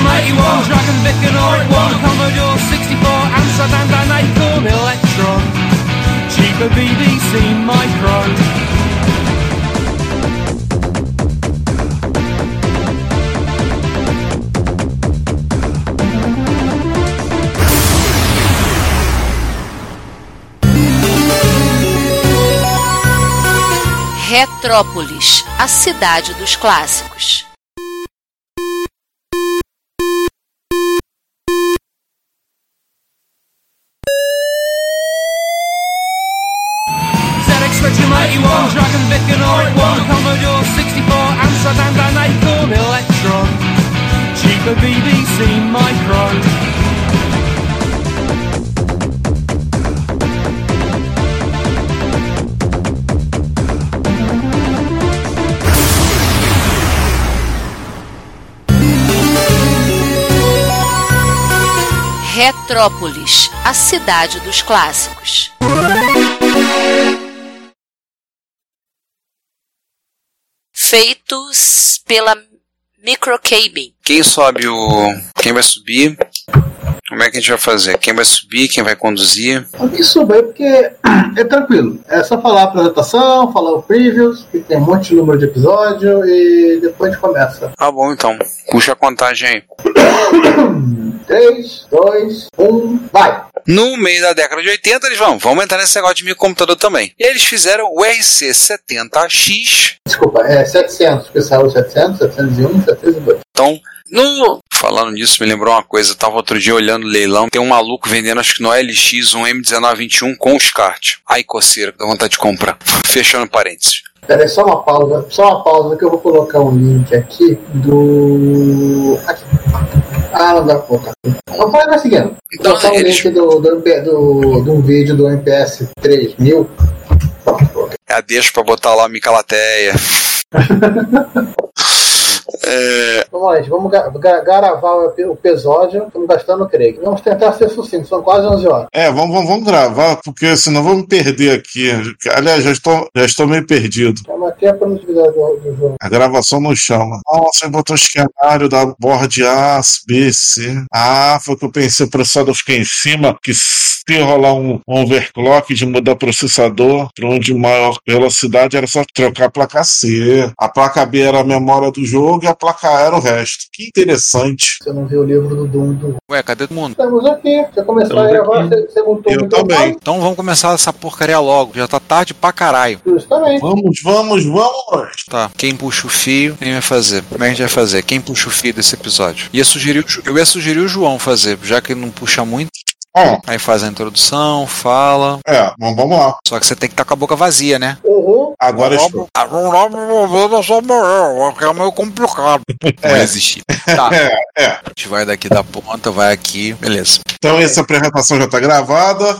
Spectrum 81, Dragon Vic and Oric 1, Commodore 64, Amsterdam and Acorn Electron, cheaper BBC Micro. Retrópolis, a cidade dos clássicos. Retrópolis, a cidade dos clássicos. Feitos pela Microcabin. Quem sobe o. Quem vai subir? Como é que a gente vai fazer? Quem vai subir? Quem vai conduzir? Aqui suba aí porque é tranquilo. É só falar a apresentação, falar o previews, que tem um monte de número de episódio e depois a gente começa. Tá bom então. Puxa a contagem aí. 3, 2, 1, vai! No meio da década de 80, eles vão, vamos entrar nesse negócio de microcomputador também. E eles fizeram o RC70X. Desculpa, é 700, porque saiu 700, 701, 702. Então, no... falando nisso, me lembrou uma coisa. Eu tava outro dia olhando o leilão, tem um maluco vendendo, acho que no LX, um M1921 com os kart. Ai, coceira, dá vontade de comprar. Fechando parênteses. Peraí, só uma pausa, só uma pausa que eu vou colocar um link aqui do. Aqui. Ah, não dá pra colocar. Então vai seguindo. Então, Vou colocar um eles- link do, do, do, um vídeo do MPS 3000. Pronto, É a deixa pra botar lá a Micalateia. É, Vamos lá, gente. Vamos gravar o ep- o episódio. Estamos gastando o Craig. Vamos tentar ser sucinto. São quase 11 horas. É, vamos, vamos, vamos gravar, porque senão me perder aqui. Aliás, já estou, já estou meio perdido. Chama aqui a produtividade do, do jogo. A gravação não chama. Ah, você botou o esquemário da board A, B, C. Ah, foi o que eu pensei, o processador fica em cima, que se rolar um, overclock de mudar processador para um de maior velocidade, era só trocar a placa C. A placa B era a memória do jogo e a placa A era o resto. Que interessante. Você não viu o livro do Doom do. ué, cadê todo mundo? Estamos aqui. Você começou a Estamos gravar, aqui. você, você montou Eu também. Então vamos começar essa porcaria logo. Já tá tarde pra caralho. Justamente. Vamos, vamos, vamos. Tá. Quem puxa o fio, quem vai fazer? Como é que a gente vai fazer? Quem puxa o fio desse episódio? Ia sugerir, eu ia sugerir o João fazer, já que ele não puxa muito. Ó, Aí faz a introdução, fala. é, vamos, vamos lá. Só que você tem que estar com a boca vazia, né? Uhum. Agora estou. É meio complicado. Não existir. Tá. É, é. A gente vai daqui da ponta, vai aqui. Beleza. Então essa apresentação já está gravada.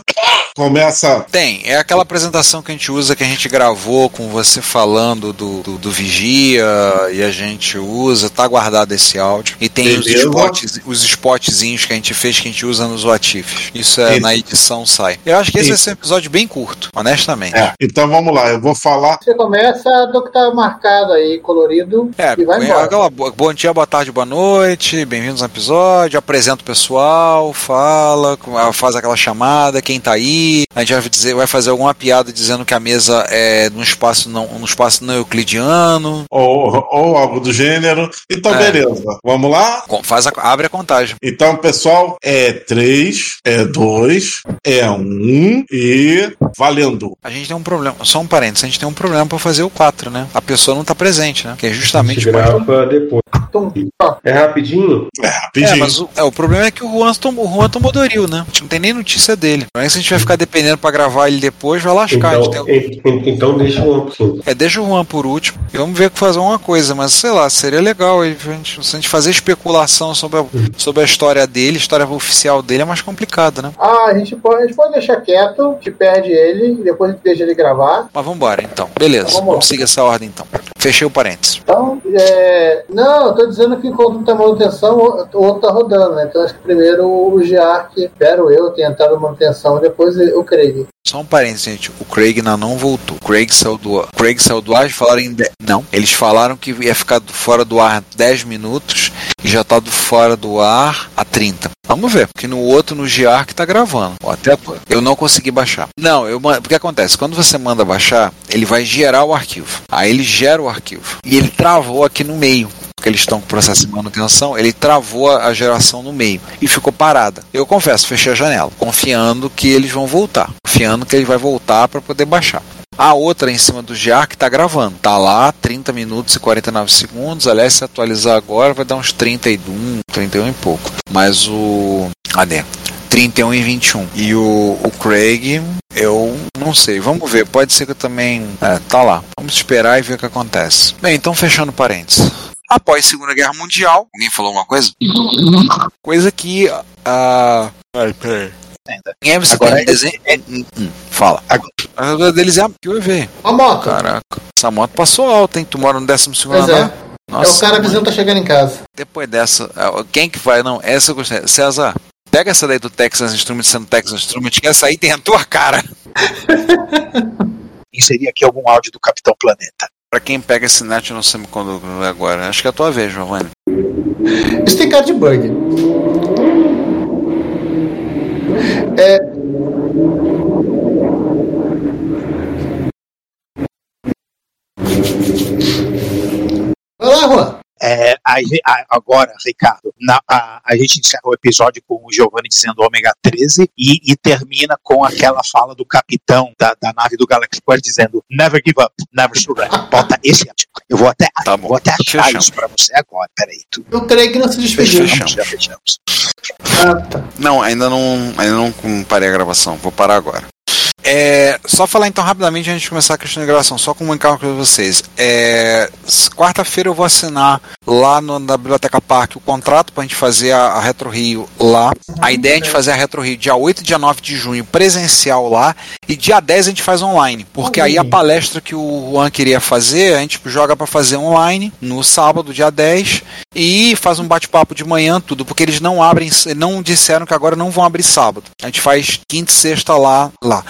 Começa. Tem, é aquela apresentação que a gente usa, que a gente gravou com você falando do, do, do Vigia e a gente usa, tá guardado esse áudio. E tem os, Beleza. spots, os spotzinhos que a gente fez que a gente usa nos Watifs. Isso é Isso. na edição sai. Eu acho que esse vai Isso. ser um episódio bem curto, honestamente. É, então vamos lá, eu vou falar. Você começa do que tá marcado aí, colorido, É, e vai embora. aquela bo- bom dia, boa tarde, boa noite, bem-vindos ao episódio, apresenta o pessoal, fala, ah, faz aquela chamada, quem tá aí, a gente vai dizer, vai fazer alguma piada dizendo que a mesa é num espaço não, num espaço não euclidiano, Ou, ou algo do gênero. Então, É. beleza. Vamos lá? Faz a, abre a contagem. Então, pessoal, é 3, é 2, é 1 um, e valendo. A gente tem um problema, só um parênteses, a gente tem um problema pra fazer o 4, né? A pessoa não tá presente, né? Que é justamente grava depois. É rapidinho? É, É, rapidinho. mas o, é, o problema é que o Juan, tomou, o Juan tomou Doril, né? A gente não tem nem notícia dele. Mas se a gente vai ficar dependendo pra gravar ele depois, vai lascar. Então, tem- en- en- então deixa o amplo sim. É, deixa o Juan por último. E vamos ver que fazer uma coisa, mas sei lá, seria legal a gente, se a gente fazer especulação sobre a, sobre a história dele, a história oficial dele é mais complicado, né? Ah, a gente, pode, a gente pode deixar quieto, te perde ele, e depois a gente deixa ele gravar. Mas vamos embora então. Beleza, Vamos lá. vamos seguir essa ordem então. Fechei o parênteses. Então, é... não, eu tô dizendo que enquanto um tá manutenção, o outro tá rodando, né? Então acho que primeiro o Giark, espero eu, tenha entrado manutenção, depois o Craig. Só um parênteses, gente. O Craig ainda não voltou. O Craig saiu do, Craig saiu do ar e falaram em. de- Não. Eles falaram que ia ficar fora do ar 10 minutos e já tá do fora do ar a 30. Vamos ver, porque no outro, no GR que tá gravando. Até eu não consegui baixar. Não, eu o que acontece? Quando você manda baixar, ele vai gerar o arquivo. Aí ele gera o arquivo. E ele travou aqui no meio porque eles estão com processo de manutenção, ele travou a geração no meio e ficou parada. Eu confesso, fechei a janela, confiando que eles vão voltar, confiando que ele vai voltar para poder baixar. A outra em cima do GR que está gravando. Tá lá 30 minutos e 49 segundos. Aliás, se atualizar agora vai dar uns 31, 31 e pouco. Mas o. Cadê? 31 e 21. E o, o Craig, eu não sei. Vamos ver. Pode ser que eu também. É, tá lá. Vamos esperar e ver o que acontece. Bem, então fechando parênteses. Após a Segunda Guerra Mundial, alguém falou alguma coisa? Coisa que a. Uh... peraí. É, você Agora tem é... desenho. Hum, hum, fala. Agora deles é a QEV. A moto. Caraca. Essa moto passou alta, hein? Tu mora no 12 pois andar? É. Nossa, é o cara avisando tá chegando em casa. Depois dessa, é, quem que vai? Não, essa eu gostei. César, pega essa daí do Texas Instruments sendo Texas Instruments, que essa aí tem a tua cara. Inserir aqui algum áudio do Capitão Planeta. Pra quem pega esse net no semicondutor agora, acho que é a tua vez, Giovanni. Isso de bug. É... Vai lá, Juan. É, a, a, agora, Ricardo, na, a, a, gente encerra o episódio com o Giovanni dizendo ômega 13 e, e, termina com aquela fala do capitão da, da nave do Galaxy Quest dizendo Never give up, never surrender. Bota esse Eu vou até, tá vou até achar Fechamos. isso pra você agora. Peraí. Tu... Eu creio que não se despediu. Fechamos. Já fechamos. Ah, tá. Não, ainda não, ainda não parei a gravação. Vou parar agora. É, só falar então rapidamente antes de começar a questão de gravação, só comunicar com vocês. É, Quarta-feira eu vou assinar lá no, na Biblioteca Parque o contrato para a gente fazer a, a, Retro Rio lá. A ideia é a gente fazer a Retro Rio dia 8 e dia 9 de junho presencial lá e dia 10 a gente faz online, porque aí a palestra que o Juan queria fazer, a gente joga para fazer online no sábado, dia 10 e faz um bate-papo de manhã, tudo, porque eles não abrem, não disseram que agora não vão abrir sábado. A gente faz quinta e sexta lá. lá.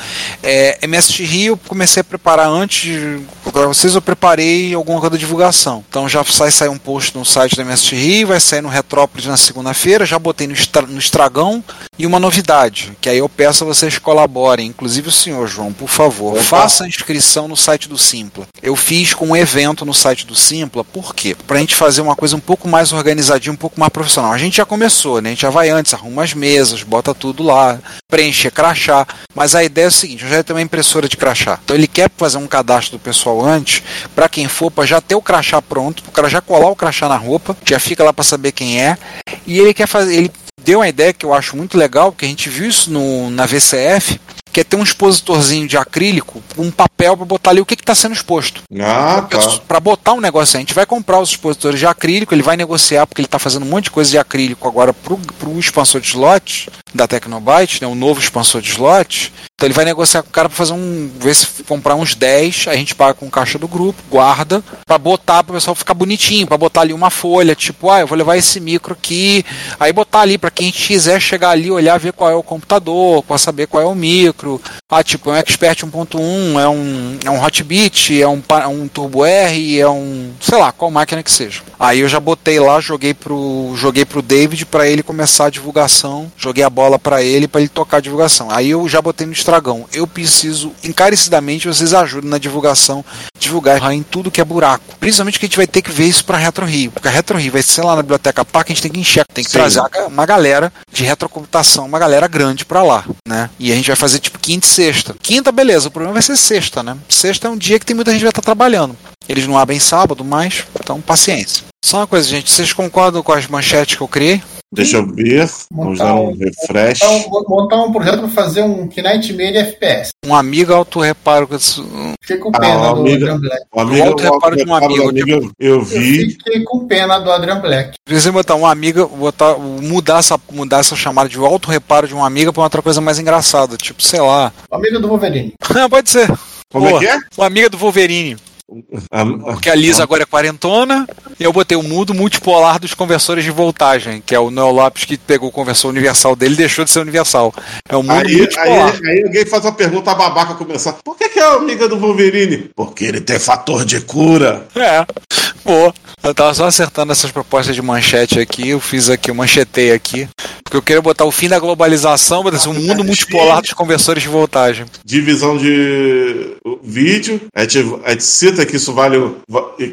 É, MSX Rio, comecei a preparar antes, para vocês eu preparei alguma coisa da divulgação. Então já sai sair um post no site da MSX Rio, vai sair no Retrópolis na segunda-feira, já botei no, estra, no Estragão e uma novidade, que aí eu peço a vocês colaborem, inclusive o senhor João, por favor, Opa. faça a inscrição no site do Simpla. Eu fiz com um evento no site do Simpla, por quê? Pra gente fazer uma coisa um pouco mais organizadinha, um pouco mais profissional. A gente já começou, né? A gente já vai antes, arruma as mesas, bota tudo lá, preenche crachá, mas a ideia é o seguinte, seguinte, o já tem uma impressora de crachá. Então ele quer fazer um cadastro do pessoal antes, para quem for, para já ter o crachá pronto, para o cara já colar o crachá na roupa, já fica lá para saber quem é. E ele quer fazer, ele deu uma ideia que eu acho muito legal, porque a gente viu isso no, na VCF, que é ter um expositorzinho de acrílico, um papel para botar ali o que está sendo exposto. Ah, tá. Para botar um negócio, a gente vai comprar os expositores de acrílico, ele vai negociar, porque ele está fazendo um monte de coisa de acrílico agora para o expansor de slot da Tecnobyte, né, o novo expansor de slot. Então ele vai negociar com o cara para fazer um. ver se comprar uns 10, a gente paga com caixa do grupo, guarda, para botar para o pessoal ficar bonitinho, para botar ali uma folha, tipo, ah, eu vou levar esse micro aqui, aí botar ali para quem quiser chegar ali, olhar, ver qual é o computador, para saber qual é o micro. Ah, tipo, é um Expert 1.1, é um, é um Hotbit, é um, um Turbo R, é um. sei lá, qual máquina que seja. Aí eu já botei lá, joguei pro, joguei pro David para ele começar a divulgação, joguei a bola para ele para ele tocar a divulgação. Aí eu já botei no Eu preciso encarecidamente vocês ajudem na divulgação, divulgar em tudo que é buraco. Principalmente que a gente vai ter que ver isso para Retro Rio, porque a Retro Rio vai ser lá na biblioteca Park, a gente tem que encher, tem que Sim. trazer uma galera de retrocomputação, uma galera grande para lá, né? E a gente vai fazer tipo quinta e sexta. Quinta, beleza, o problema vai ser sexta, né? Sexta é um dia que tem muita gente que vai estar trabalhando. Eles não abrem sábado, mas então paciência. Só uma coisa, gente, vocês concordam com as manchetes que eu criei? Deixa eu ver. Vamos dar um refresh. Montar um, montar um projeto para fazer um Knightmare FPS. Um amigo auto-reparo. Fiquei com pena ah, do amiga, Adrian Black. Um amigo, auto-reparo de um amigo. amigo eu vi. Eu fiquei com pena do Adrian Black. Precisa botar um amigo, botar, mudar, essa, mudar essa chamada de auto-reparo de uma amiga para outra coisa mais engraçada. Tipo, sei lá. Amiga do Wolverine. Pode ser. Como Pô, é que é? Uma amiga do Wolverine. Porque a Lisa agora é quarentona, e eu botei o mudo multipolar dos conversores de voltagem, que é o Noel Lopes que pegou o conversor universal dele e deixou de ser universal. É o mudo aí, multipolar. Aí, aí, alguém faz uma pergunta babaca começar. Por que, que é amiga do Wolverine? Porque ele tem fator de cura. É. Pô, eu tava só acertando essas propostas de manchete aqui, eu fiz aqui, eu manchetei aqui. Porque eu queria botar o fim da globalização, mas um mundo multipolar dos conversores de voltagem. Divisão de vídeo. A gente, a gente cita que isso vale,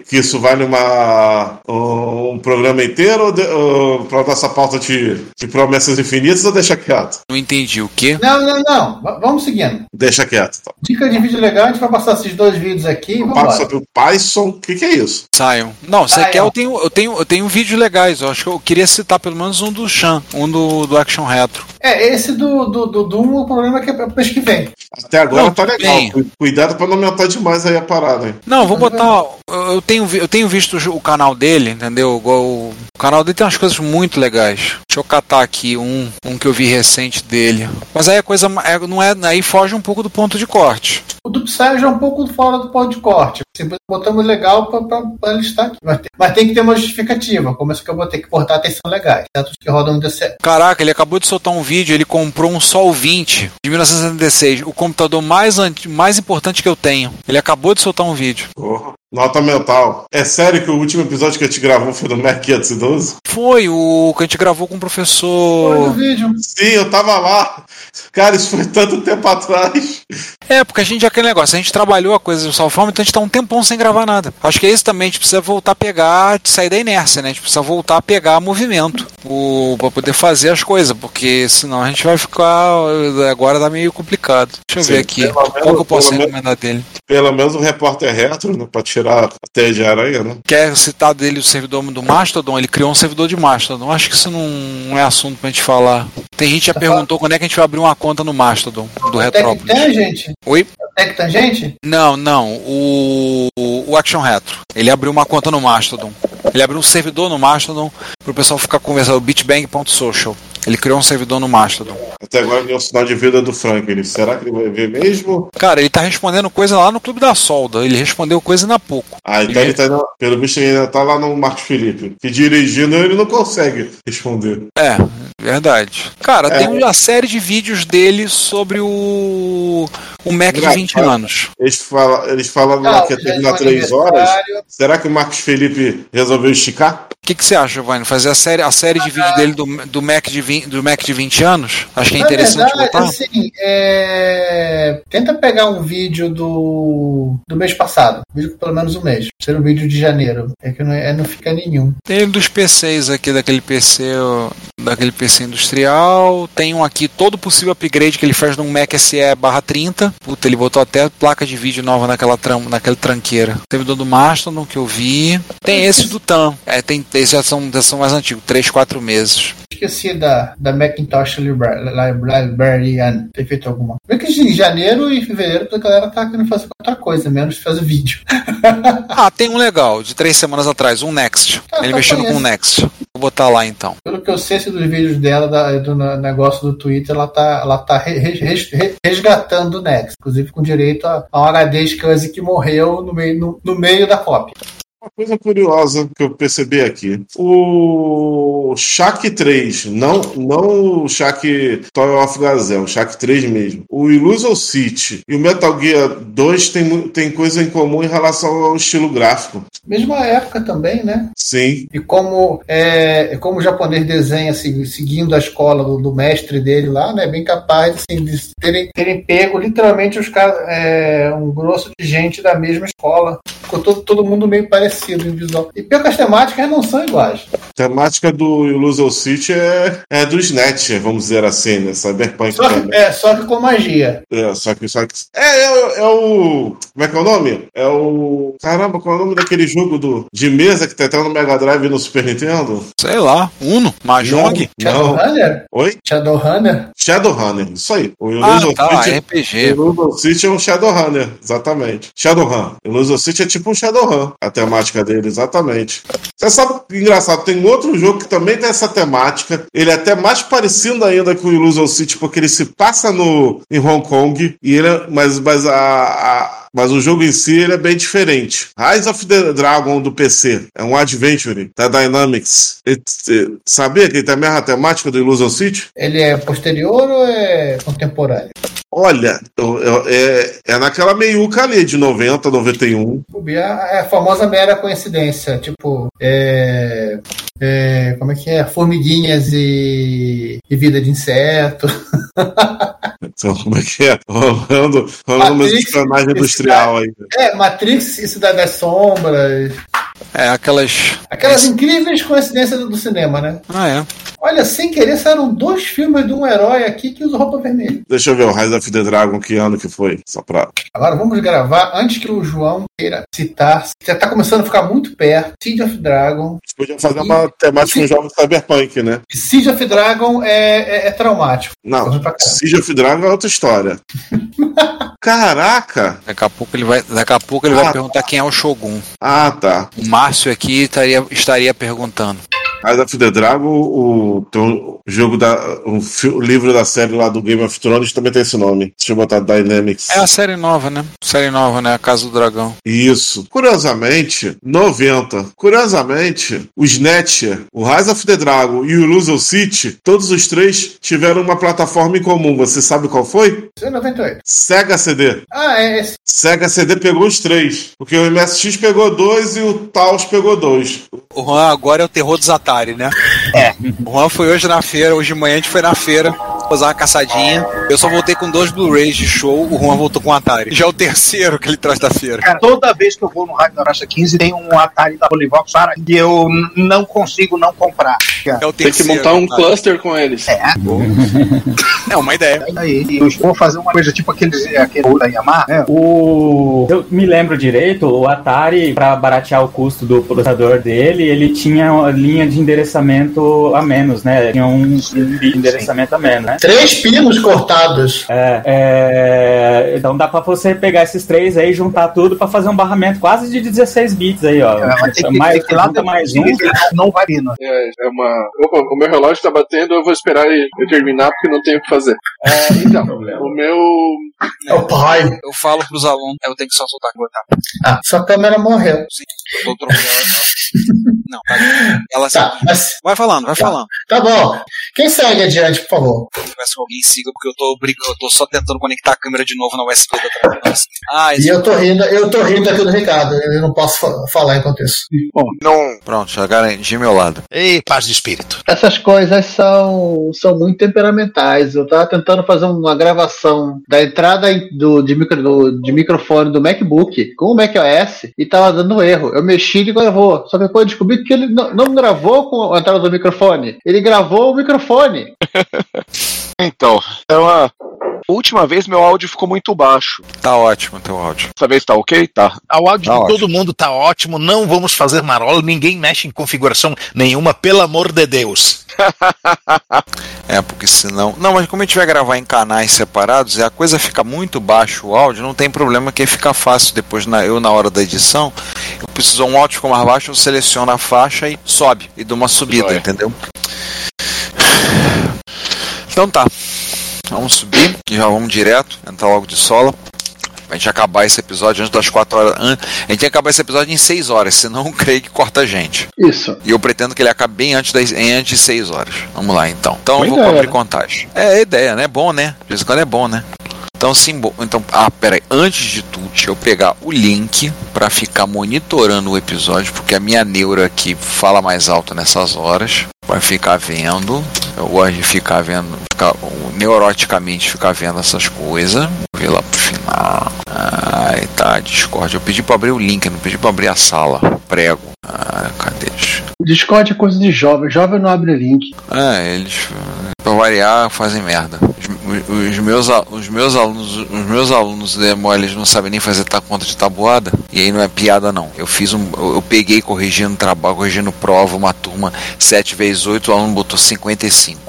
que isso vale uma, um programa inteiro ou, de, ou pra nossa pauta de, de promessas infinitas ou deixa quieto? Não entendi o quê? Não, não, não. V- vamos seguindo. Deixa quieto. Então. Dica de vídeo legal, a gente vai passar esses dois vídeos aqui Papo vamos sobre o Python. O que, que é isso? Saiam. Não, você quer, eu tenho, eu tenho, eu tenho vídeos legais. Eu acho que eu queria citar pelo menos um do Chan, um do, do Action Retro. É, esse do, do, do Doom, o problema é que é pro mês que vem. Até agora Não, tá legal. bem. Cu- Cuidado pra não aumentar demais aí a parada. hein? Não, vou botar. Eu tenho, eu tenho visto o canal dele, entendeu? Igual O o canal dele tem umas coisas muito legais. Deixa eu catar aqui um, um que eu vi recente dele. Mas aí a coisa é- não é. Aí foge um pouco do ponto de corte. O do Psy já é um pouco fora do ponto de corte. Assim, botamos legal pra listar aqui. Mas tem, mas tem que ter uma justificativa. Como isso que eu vou ter que portar atenção legais. Certos que rodam no DC. Caraca, ele acabou de soltar um vídeo, ele comprou um Sol 20 de 1976, o computador mais, mais importante que eu tenho. Ele acabou de soltar um vídeo. Porra. Nota mental. É sério que o último episódio que a gente gravou foi do Mac 512? Foi o que a gente gravou com o Olha o professor. vídeo. Sim, eu tava lá. Cara, isso foi tanto tempo atrás. É, porque a gente aquele negócio, a gente trabalhou a coisa do Salfame, então a gente tá um tempão sem gravar nada. Acho que é isso também, a gente precisa voltar a pegar, sair da inércia, né? A gente precisa voltar a pegar movimento o, pra poder fazer as coisas, porque senão a gente vai ficar. Agora tá meio complicado. Deixa eu Sim, ver aqui. pelo Qual que eu menos- posso pelo menos- recomendar dele? Pelo menos o repórter retro, né? Pra tirar a teia de aranha, né? Quer citar dele o servidor do Mastodon? Ele criou um servidor de Mastodon. Acho que isso não é assunto pra gente falar. Tem gente que já perguntou quando é que a gente vai abrir uma conta no Mastodon do Retrópolis. Tangent? Oi? Tec Tangente? Não, não. O, o Action Retro. Ele abriu uma conta no Mastodon. Ele abriu um servidor no Mastodon pro pessoal ficar conversando. Bitbang.social. Ele criou um servidor no Mastodon. Até agora nem o sinal de vida do Franklin. Será que ele vai ver mesmo? Cara, ele tá respondendo coisa lá no Clube da Solda. Ele respondeu coisa na pouco. Ah, então ele tá, no- pelo visto, ele ainda tá lá no Marcos Felipe. Que dirigindo ele não consegue responder. É, verdade. Cara, É. tem uma série de vídeos dele sobre o, o Mac de 20 Engraçado. anos. Eles, fala, eles falam lá Ah, que ia terminar foi três horas. Será que o Marcos Felipe resolveu esticar? O que, que você acha, Giovanni? Fazer a série, a série de vídeo dele do, do, Mac de 20, do Mac de 20 anos? Acho que é Na interessante verdade, botar. assim, é... tenta pegar um vídeo do, do mês passado. Vídeo pelo menos um mês. Ser um vídeo de janeiro. É que não, é, não fica nenhum. Tem um dos PCs aqui, daquele PC, daquele PC industrial. Tem um aqui, todo possível upgrade que ele faz num Mac SE barra 30. Puta, ele botou até placa de vídeo nova naquela, tram, naquela tranqueira. Servidor do Mastodon que eu vi. Tem esse do TAM. É, tem, esses já são, já são mais antigos, 3, 4 meses. Esqueci da, da Macintosh Libra- Libra- Librarian. Ter feito alguma. Vê que em janeiro e fevereiro a galera tá querendo fazer outra coisa, menos fazer vídeo. Ah, tem um legal, de três semanas atrás, um Next. Ah, Ele tá, mexendo com o. Next. Vou botar lá então. Pelo que eu sei esse dos vídeos dela, da- do negócio do Twitter, ela tá, ela tá re- re- re- resgatando o Next. Inclusive com direito a, a um HD SCSI que morreu no meio, no, no meio da cópia. Uma coisa curiosa que eu percebi aqui. O Shaq 3, não, não o Shaq Toy of Gazelle, o Shaq 3 mesmo. O Illusion City e o Metal Gear 2 tem, tem coisa em comum em relação ao estilo gráfico. Mesma época também, né? Sim. E como, é, como o japonês desenha se- seguindo a escola do, do mestre dele lá, né? Bem capaz assim, de terem, terem pego literalmente os caras, é, um grosso de gente da mesma escola. Ficou todo, todo mundo meio parecido em visual. E pior que as temáticas não são iguais. A temática do Illusion City é, é do Snatch, vamos dizer assim, né? Cyberpunk Só que, é, só que com magia. É, só que, só que. É, é, o- é o. Como é que é o nome? É o. Caramba, qual é o nome daquele jogo do, de mesa que tem até no Mega Drive e no Super Nintendo? Sei lá, Uno, Mahjong. Shadowrunner? Oi? Shadowrunner? Shadowrunner, isso aí. O Ah, Illusion tá, City. RPG. Illusion City é um Shadowrunner, exatamente. Shadowrun. Illusion City é tipo um Shadowrun, a temática dele, exatamente. Você sabe, engraçado, tem outro jogo que também tem essa temática. Ele é até mais parecido ainda com o Illusion City, porque ele se passa no, em Hong Kong, e ele é- mas, mas, a, a- mas o jogo em si ele é bem diferente. Rise of the Dragon do PC é um adventure da Dynamics. E- e- sabia que ele tem a mesma temática do Illusion City? Ele é posterior ou é contemporâneo? Olha, eu- eu- é, é naquela meiuca ali de 90, 91. Bobear É a famosa mera coincidência. Tipo, é, é, como é que é? Formiguinhas e, e vida de inseto. Então, como é que é? Rolando, rolando uma Matrix, espionagem industrial aí. É, Matrix e Cidade das Sombras. É, aquelas. Aquelas incríveis coincidências do cinema, né? Ah, é. Olha, sem querer, saíram dois filmes de um herói aqui que usa roupa vermelha. Deixa eu ver o Rise of the Dragon, que ano que foi? Só pra. Agora vamos gravar antes que o João queira citar. Já tá começando a ficar muito perto. Siege of Dragon. Podia fazer uma temática com jogos cyberpunk, né? Siege of Dragon é, é- é traumático. Não. Siege of Dragon é outra história. Caraca! Daqui a pouco ele vai, daqui a pouco ele vai Ah, perguntar quem é o Shogun. Ah, tá. O Márcio aqui estaria, estaria perguntando. Rise of the Dragon, o, tem um jogo da. O, o livro da série lá do Game of Thrones também tem esse nome. Deixa eu botar Dynamics. É a série nova, né? Série nova, né? A Casa do Dragão. Isso. Curiosamente, 90. Curiosamente, o Snatcher, o Rise of the Dragon e o Illusion City, todos os três tiveram uma plataforma em comum. Você sabe qual foi? Isso é 98. Sega CD. Ah, é esse. Sega CD pegou os três. Porque o MSX pegou dois e o Taos pegou dois. O Juan agora é o terror dos Atari, né? É. O Juan foi hoje na feira, hoje de manhã a gente foi na feira, fazer uma caçadinha. Eu só voltei com dois Blu-rays de show, o Juan voltou com um Atari. Já é o terceiro que ele traz da feira. Cara, toda vez que eu vou no Rádio da Racha 15 tem um Atari da Polivox para que eu não consigo não comprar. É o Tem que terceiro. montar um Atari. cluster com eles. É, É uma ideia. aí eu vou fazer uma coisa tipo aqueles aquele da Yamaha, né? O. Eu me lembro direito, o Atari, para baratear o custo do processador dele, ele tinha uma linha de endereçamento a menos, né? Tinha um, um endereçamento a menos, né? Três pinos cortados. É, é, então dá pra você pegar esses três aí e juntar tudo pra fazer um barramento quase de 16 bits aí, ó. Mas tem que, mais, tem que lá mais um. não vai? É, é uma. Opa, o meu relógio tá batendo, eu vou esperar ele eu terminar porque não tenho o que fazer. É, então, o meu. É o pai. Eu falo pros alunos, eu tenho que só soltar aqui, botar. Ah, sua câmera morreu. Eu tô trocando ela. Não, tá. Ela Tá, mas Vai falando, vai falando. tá bom. Quem segue adiante, por favor? Peço que alguém siga, porque eu tô, brigando, eu tô só tentando conectar a câmera de novo na USB da transmissão. Ah, E eu tô rindo, eu tô rindo aqui do Ricardo. Eu não posso fa- falar enquanto isso. Não. Pronto, já garanti meu lado. Ei, paz de espírito. Essas coisas são, são muito temperamentais. Eu tava tentando fazer uma gravação da entrada do, de, micro, do- de microfone do MacBook com o macOS e tava dando erro. Eu mexi e gravou. Só que depois eu descobri que ele não, não gravou com a entrada do microfone. Ele gravou o microfone. Então, é uma. Última vez meu áudio ficou muito baixo. Tá ótimo teu áudio. Dessa vez tá ok? Tá. O áudio Tá de todo mundo tá ótimo, não vamos fazer marola, ninguém mexe em configuração nenhuma, pelo amor de Deus. É, porque senão. Não, mas como a gente vai gravar em canais separados e a coisa fica muito baixo o áudio, não tem problema que fica fácil depois, na, eu na hora da edição. Eu preciso um áudio ficou mais baixo, eu seleciono a faixa e sobe. E dou uma subida, Joia. entendeu? Então tá. Vamos subir e já vamos direto, entrar logo de sola. A gente acabar esse episódio antes das 4 horas. A gente tem que acabar esse episódio em 6 horas, senão o Craig corta a gente. Isso. E eu pretendo que ele acabe bem antes, das, em antes de 6 horas. Vamos lá então. Então Boa eu vou ideia, abrir né? contagem. É a ideia, né? É bom, né? De vez em quando é bom, né? Então, sim, bo- então, ah, peraí, antes de tudo, deixa eu pegar o link pra ficar monitorando o episódio, porque a minha neura aqui fala mais alto nessas horas, vai ficar vendo, eu gosto de ficar vendo, ficar, neuroticamente ficar vendo essas coisas, vou ver lá pro final, ai, tá, Discord, eu pedi pra abrir o link, eu não pedi pra abrir a sala, prego, ah, cadê? O Discord é coisa de jovem. Jovem não abre link. é, eles, variar, fazem merda. Os, os- meus, os meus alunos, os meus alunos demo, eles não sabem nem fazer ta- conta de tabuada, e aí não é piada não. Eu fiz um, eu, eu peguei corrigindo trabalho, corrigindo prova, uma turma 7 vezes 8, o aluno botou 55.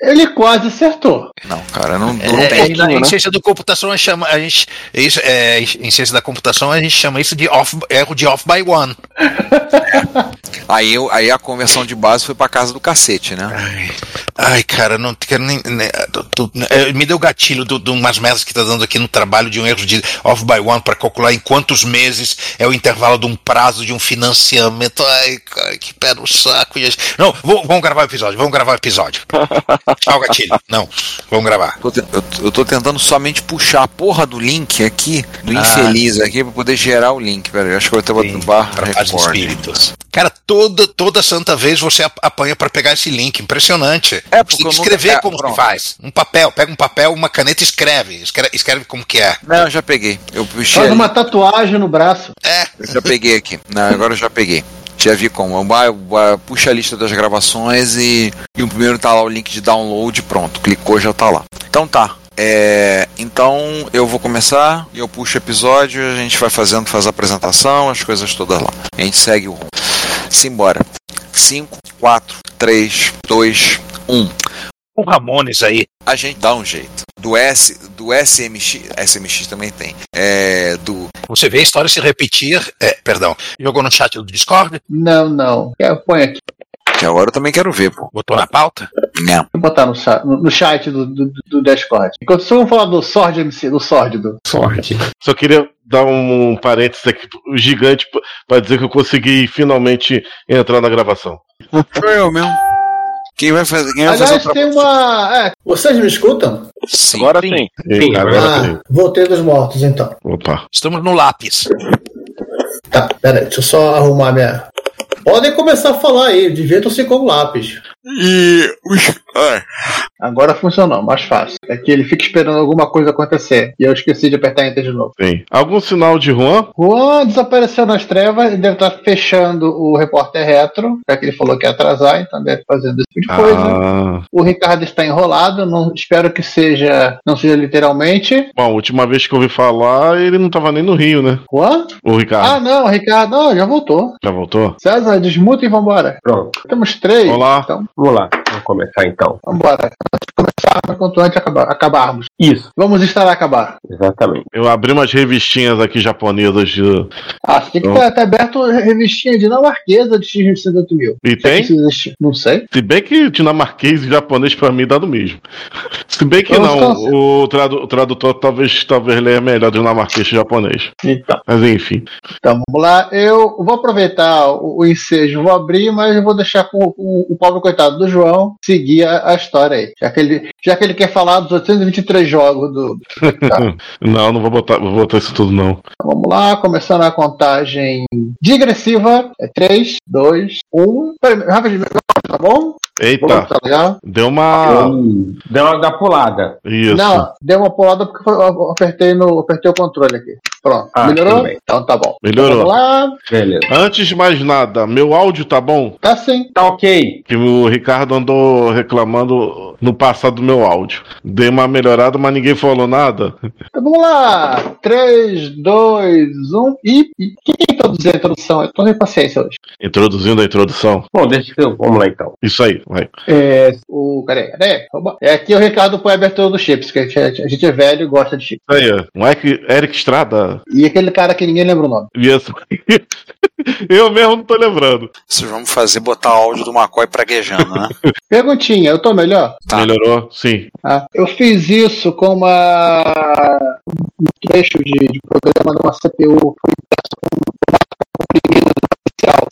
Ele quase acertou. Não, cara, não, É, tem. é, na- em ciência da computação a gente chama, a gente, isso, é, em ciência da computação a gente chama isso de off, erro de off by one. Aí, eu- aí a conversão de base foi pra casa do cacete, né? Ai, cara, não quero nem. nem- do- do- é, me deu gatilho de umas merdas que tá dando aqui no trabalho de um erro de off by one para calcular em quantos meses é o intervalo de um prazo de um financiamento. Ai, cara, que pé no saco, gente. Não, vou- vamos gravar o episódio, vamos gravar o episódio. O gatilho. Não, vamos gravar. Tô te- eu, eu tô tentando somente puxar a porra do link aqui, do Ah. infeliz aqui, pra poder gerar o link. Pera acho que eu vou ter botando barra de espíritos. Cara, toda, toda santa vez você ap- apanha para pegar esse link. Impressionante. É, Você porque tem que nunca- escrever é, como pronto. que faz. Um papel, pega um papel, uma caneta e escreve. Escreve, escreve como que é. Não, eu já peguei. Eu puxei. Faz ali. uma tatuagem no braço. É. Eu já peguei aqui. Não, agora eu já peguei. Já vi como. Eu, ba- eu ba- puxa a lista das gravações e, e o primeiro tá lá o link de download, pronto. Clicou, já tá lá. Então tá. É, então eu vou começar e eu puxo o episódio, a gente vai fazendo, faz a apresentação, as coisas todas lá. A gente segue o rumo. Simbora. 5, 4, 3, 2, 1. O Ramones aí. A gente dá um jeito. Do S, do SMX, SMX também tem. É, do Você vê a história se repetir. É, perdão. Jogou no chat do Discord? Não, não. Eu ponho aqui. que agora eu também quero ver, pô. Botou na pauta? Não. Vou botar no, cha- no- no chat do, do, do Discord. Enquanto vocês vão falar do Sword MC, do Sórdido. Sorte. Só queria dar um parênteses aqui gigante p- pra dizer que eu consegui finalmente entrar na gravação. Foi eu mesmo. Quem vai fazer? Quem vai fazer Aliás, o tem uma. É, vocês me escutam? Sim. Agora sim. Sim, agora Ah, sim. voltei dos mortos então. Opa. Estamos no lápis. Tá, peraí, deixa eu só arrumar minha. Podem começar a falar aí, divirtam-se com o lápis. E os. Ah, Agora funcionou, mais fácil. É que ele fica esperando alguma coisa acontecer. E eu esqueci de apertar Enter de novo. Sim. Algum sinal de Juan? Juan desapareceu nas trevas e deve estar fechando o repórter retro, já que ele falou que ia atrasar, então deve fazendo esse tipo de coisa. Ah. O Ricardo está enrolado, não espero que seja, não seja literalmente. Bom, a última vez que eu ouvi falar, ele não tava nem no Rio, né? Juan? O Ah, Ricardo. não, Ricardo, não, já voltou. Já voltou? César, desmuta e vambora. Pronto. Temos três. Olá. Então, Vamos lá. Começar então. vambora. Antes de começar, quanto antes acabar, acabarmos. Isso. Vamos estar a acabar. Exatamente. Eu abri umas revistinhas aqui japonesas de. Ah, você tem que Pronto. ter, ter aberto revistinha dinamarquesa de X68 mil. E tem? Se existe, Não sei. Se bem que dinamarquês e japonês pra mim dá do mesmo. Se bem que Vamos não, o, tradu- o tradutor talvez, talvez leia melhor dinamarquês e japonês. Então. Mas enfim. Então vamos lá. Eu vou aproveitar o, o ensejo, vou abrir, mas eu vou deixar com o, o pobre coitado do João seguir a, a história aí. Já que, ele, já que ele quer falar dos 823 jogos do. Tá. Não, não vou botar, vou botar isso tudo, não. Então, vamos lá, começando a contagem digressiva. É 3, 2, 1. Peraí, rapidinho, tá bom? Eita, Tá deu uma. Deu uma da pulada. Isso. Não, deu uma pulada porque eu apertei, no, apertei o controle aqui. Pronto. Ah, Melhorou? Então tá bom. Melhorou. Vamos lá. Beleza. Antes de mais nada, meu áudio tá bom? Tá sim. Tá ok. Que o Ricardo andou reclamando no passado do meu áudio. Dei uma melhorada, mas ninguém falou nada. Vamos lá. 3, 2, 1. E, e introduzir a introdução? Eu tô sem paciência hoje. Introduzindo a introdução. Bom, deixa eu. Vamos lá então. Isso aí, vai. É, o, cadê? Cadê? É aqui o Ricardo põe a abertura do chips, que a gente, a gente é velho e gosta de chips. Isso aí, ó. um Eric, Eric Estrada. E aquele cara que ninguém lembra o nome. Isso. Eu mesmo não tô lembrando. Vocês vão fazer botar áudio do McCoy praguejando, né? Perguntinha, eu tô melhor? Tá. Melhorou? Sim. Ah, eu fiz isso com uma um trecho de, de programa de uma CPU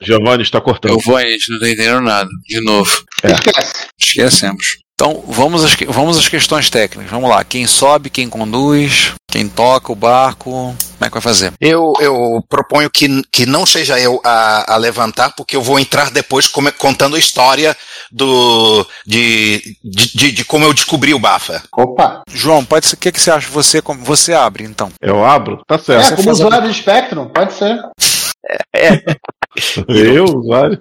Giovanni está cortando. Eu vou aí, a gente não tá entendendo nada. De novo. É. Esquece. Esquecemos. Então, vamos às, vamos às questões técnicas. Vamos lá. Quem sobe, quem conduz, quem toca o barco. Como é que vai fazer? Eu, eu proponho que, que não seja eu a, a levantar, porque eu vou entrar depois come- contando a história do, de, de, de, de como eu descobri o Bafa. Opa. João, pode ser. O que, que você acha? Você, como- você abre, então. Eu abro? Tá É, certo. Você como a- usuário de Spectrum, pode ser. Eu, usuário.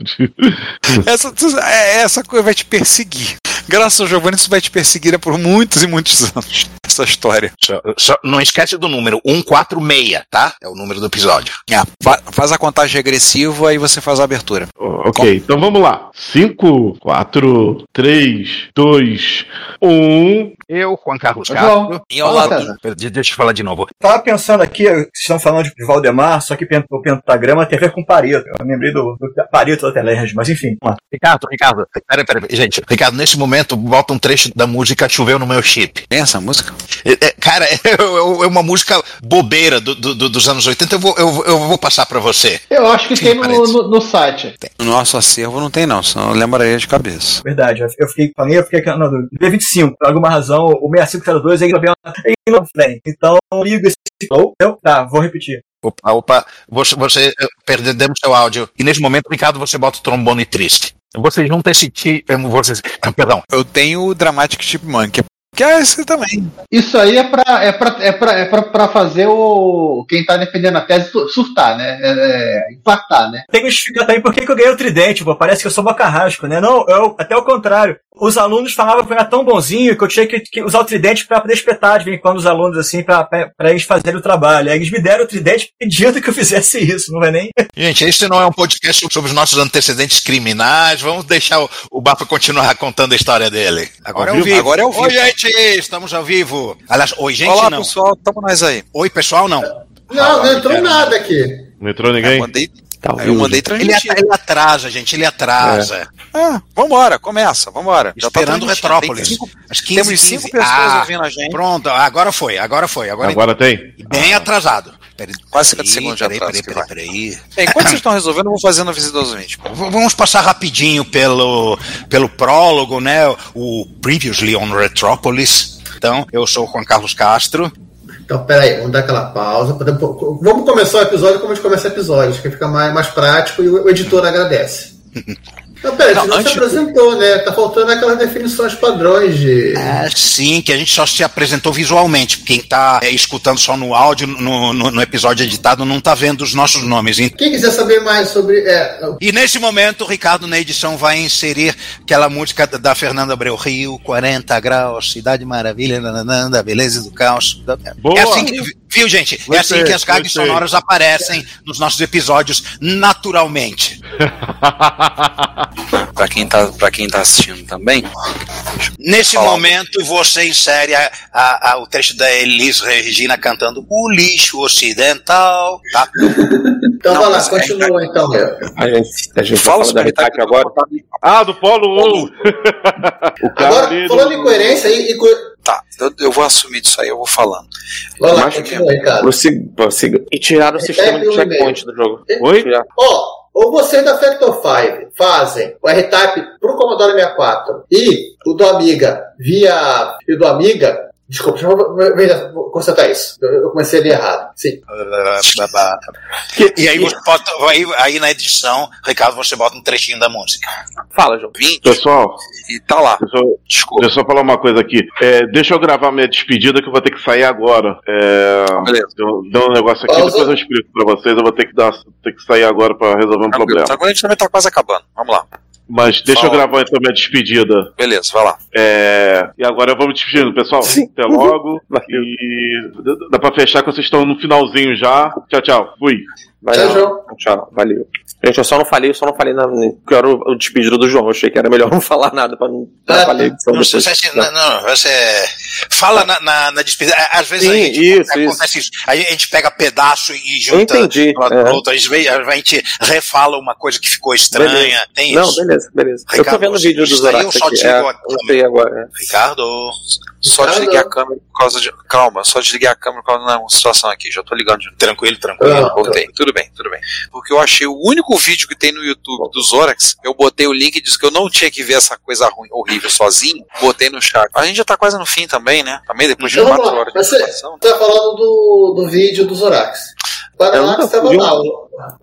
Essa, é- essa coisa vai te perseguir. Graças ao Giovanni, isso vai te perseguir por muitos e muitos anos. Essa história. Só, só- não esquece do número 146, tá? É o número do episódio. É, fa- faz a contagem regressiva e você faz a abertura. Oh, ok, então vamos lá. 5, 4, 3, 2, 1. Eu, Juan Carlos João, Castro. E ao lado- Deixa eu falar de novo. Tava pensando aqui, vocês estão falando de Valdemar, só que o pentagrama tem a ver com Pareto. Eu lembrei do, do Pareto da Telerge, mas enfim. Ricardo, Ricardo, peraí, peraí, gente. Ricardo, nesse momento, volta um trecho da música Choveu no meu chip. Tem essa música? É, é, cara, é, é uma música bobeira do- do- do- dos anos 80. Eu vou, eu, vou- eu vou passar pra você. Eu acho que tem no, no, no site. No nosso acervo não tem, não, senão eu lembraria de cabeça. Verdade, eu fiquei, falei, eu fiquei dúvida. Dia 25, por alguma razão, o 6502 aí não vem. Então, ligo esse flow. Eu, tá, vou repetir. Opa, opa, você, você eh, perdemos seu áudio. E nesse momento, Ricardo, você bota o trombone triste. Você junta esse ti. eh, Você, ah, perdão. Eu tenho o Dramatic Chipmunk, que é esse também. Isso aí é pra, é pra, é pra, é pra, pra fazer o. Quem tá defendendo a tese surtar, né? É, é, impactar, né? Tem que justificar também por que que eu ganhei o tridente, pô. Parece que eu sou bocarrasco, né? Não, eu, até o contrário. Os alunos falavam que eu era tão bonzinho que eu tinha que, que usar o tridente pra poder espetar de vez em quando os alunos, assim, pra, pra, pra eles fazerem o trabalho. Aí eles me deram o tridente pedindo que eu fizesse isso, não é nem? Gente, esse não é um podcast sobre os nossos antecedentes criminais. Vamos deixar o, o Bafa continuar contando a história dele. Agora é vivo. Agora é ao vivo. Gente, estamos ao vivo. Aliás, oi, gente, Olá, não. pessoal, tamo nós aí. Oi, pessoal, não. Não, não entrou nada aqui. Não entrou ninguém? Eu mandei, Tá aí eu mandei Ele, transmitir. ele atrasa, gente, ele atrasa. Ah, vambora, começa, vambora. Já tá Esperando o transmitindo. Retrópolis. Tem cinco- Às 15, Temos cinco 15. pessoas Ah, ouvindo a gente. Pronto, agora foi, agora foi. Agora, Agora tem? Bem atrasado. Peraí, Quase 50 peraí, segundos de peraí, peraí, peraí, peraí. Bem, enquanto vocês estão resolvendo, eu vou fazendo a visita aos ouvintes. Vamos passar rapidinho pelo, pelo prólogo, né? O Previously on Retropolis. Então, eu sou o Juan Carlos Castro. Então, peraí, vamos dar aquela pausa. Vamos começar o episódio como a gente começa o episódio, acho que fica mais, mais prático e o editor agradece. Não, peraí, Não, você não antes- se apresentou, né? Tá faltando aquelas definições padrões de. É, sim, que a gente só se apresentou visualmente. Quem tá é, escutando só no áudio, no, no, no episódio editado, não tá vendo os nossos nomes. Então, Quem quiser saber mais sobre. É, E nesse momento, o Ricardo, na edição, vai inserir aquela música da- da Fernanda Abreu, Rio, 40 graus, Cidade Maravilha, nananã, da beleza e do caos. Boa. É assim que, viu, gente? É assim Gostei, que as gags gostei. sonoras aparecem nos nossos episódios naturalmente. Pra quem, tá, pra quem tá assistindo também. Nesse Fala. momento, você insere a- a- a- o trecho da Elis Regina cantando O Lixo Ocidental, tá? Então Não, vai lá, mas- continua então. A gente, a gente Fala da Retac agora. Ah, do Polo 1! o cara Agora, falando do- em coerência, e, e co- Tá, eu, eu vou assumir disso aí, eu vou falando. vai lá, continua, Ricardo. E tiraram o sistema de o checkpoint do jogo. Oi? Ó, ou vocês da Factor 5 fazem o R-Type pro Commodore 64 e o do Amiga via. e o do Amiga. Desculpa, deixa eu consertar isso. Eu, comecei a ler errado. Sim. E aí você bota, aí, aí na edição, Ricardo, você bota um trechinho da música. Fala, João. 20 Pessoal, e tá lá. deixa eu, Desculpa. deixa eu só falar uma coisa aqui. É, deixa eu gravar minha despedida que eu vou ter que sair agora. É, Beleza. deu, um negócio aqui, Pausa. depois eu explico pra vocês. Eu vou ter que, dar, ter que sair agora pra resolver um problema. Agora a gente também tá quase acabando. Vamos lá. Mas deixa eu Fala. gravar então minha despedida. Beleza, vai lá. É, e agora eu vou me despedindo, pessoal. Sim. Até logo. E dá pra fechar que vocês estão no finalzinho já. Tchau, tchau. Fui. Valeu. Tchau, João. Tchau, valeu. Gente, eu só não falei, eu só não falei na, que era o, despedido do João. Eu achei que era melhor não falar nada pra não Ah, atrapalhar a edição Não, você, não, não, você fala na, na, na despedida. Às vezes a Sim, gente isso, acontece isso. A gente pega pedaço e junta entendi, um lado é. Às vezes a gente refala uma coisa que ficou estranha. Beleza. Tem Não, isso. beleza, beleza. eu Ricardo, tô vendo o vídeo dos isso eu Zorax só aqui. É, a não sei agora. Ricardo. Só Ricardo. desliguei a câmera por causa de. Calma, só desliguei a câmera por causa da situação aqui. Já tô ligando de novo. Tranquilo, tranquilo. Ah, Voltei. Tudo bem, tudo bem. Porque eu achei o único vídeo que tem no YouTube do Zorax. Eu botei o link e disse que eu não tinha que ver essa coisa ruim, horrível sozinho. Botei no chat. A gente já tá quase no fim também, né? Também depois de Então vamos 4 lá. horas de Você tá falando do, do vídeo do Zorax. Nunca estava lá.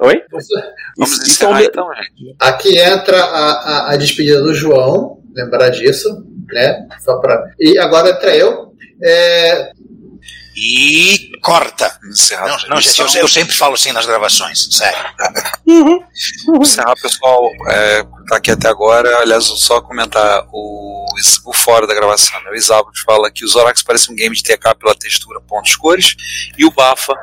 Oi? Você- Vamos Isso- encerrar isso- então, gente. Aqui entra a, a, a despedida do João, lembrar disso, né? Só pra... E agora entra eu. É, E corta. Encerrar Não, não, gente, eu, eu sempre falo assim nas gravações, sério. encerrar, pessoal. É, tá aqui até agora. Aliás, só comentar o, o fora da gravação. Né? O Isabel fala que o Zorax parece um game de TK pela textura, pontos, cores. E o Bafa,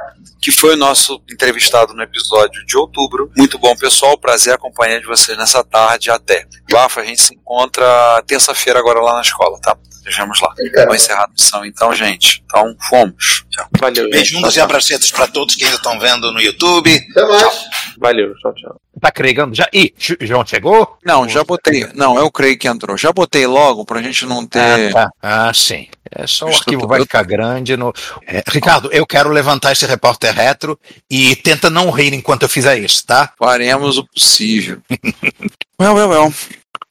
que foi o nosso entrevistado no episódio de outubro. Muito bom, pessoal. Prazer acompanhar de vocês nessa tarde. Até. Bafa, a gente se encontra terça-feira agora lá na escola, tá? Estejamos lá. Vamos encerrar a missão então, gente. Então, fomos. Tchau. Valeu. E abracetos pra todos que ainda estão vendo no YouTube. Até mais. Valeu, tchau, tchau. Tá cregando já? Ih, João chegou? Não, já botei. Não, é o Craig que entrou. Já botei logo pra gente não ter. Ah, tá. Ah, sim. É só o arquivo vai ficar grande. No... É, Ricardo, eu quero levantar esse repórter retro e tenta não rir enquanto eu fizer isso, tá? Faremos o possível. well, well, well.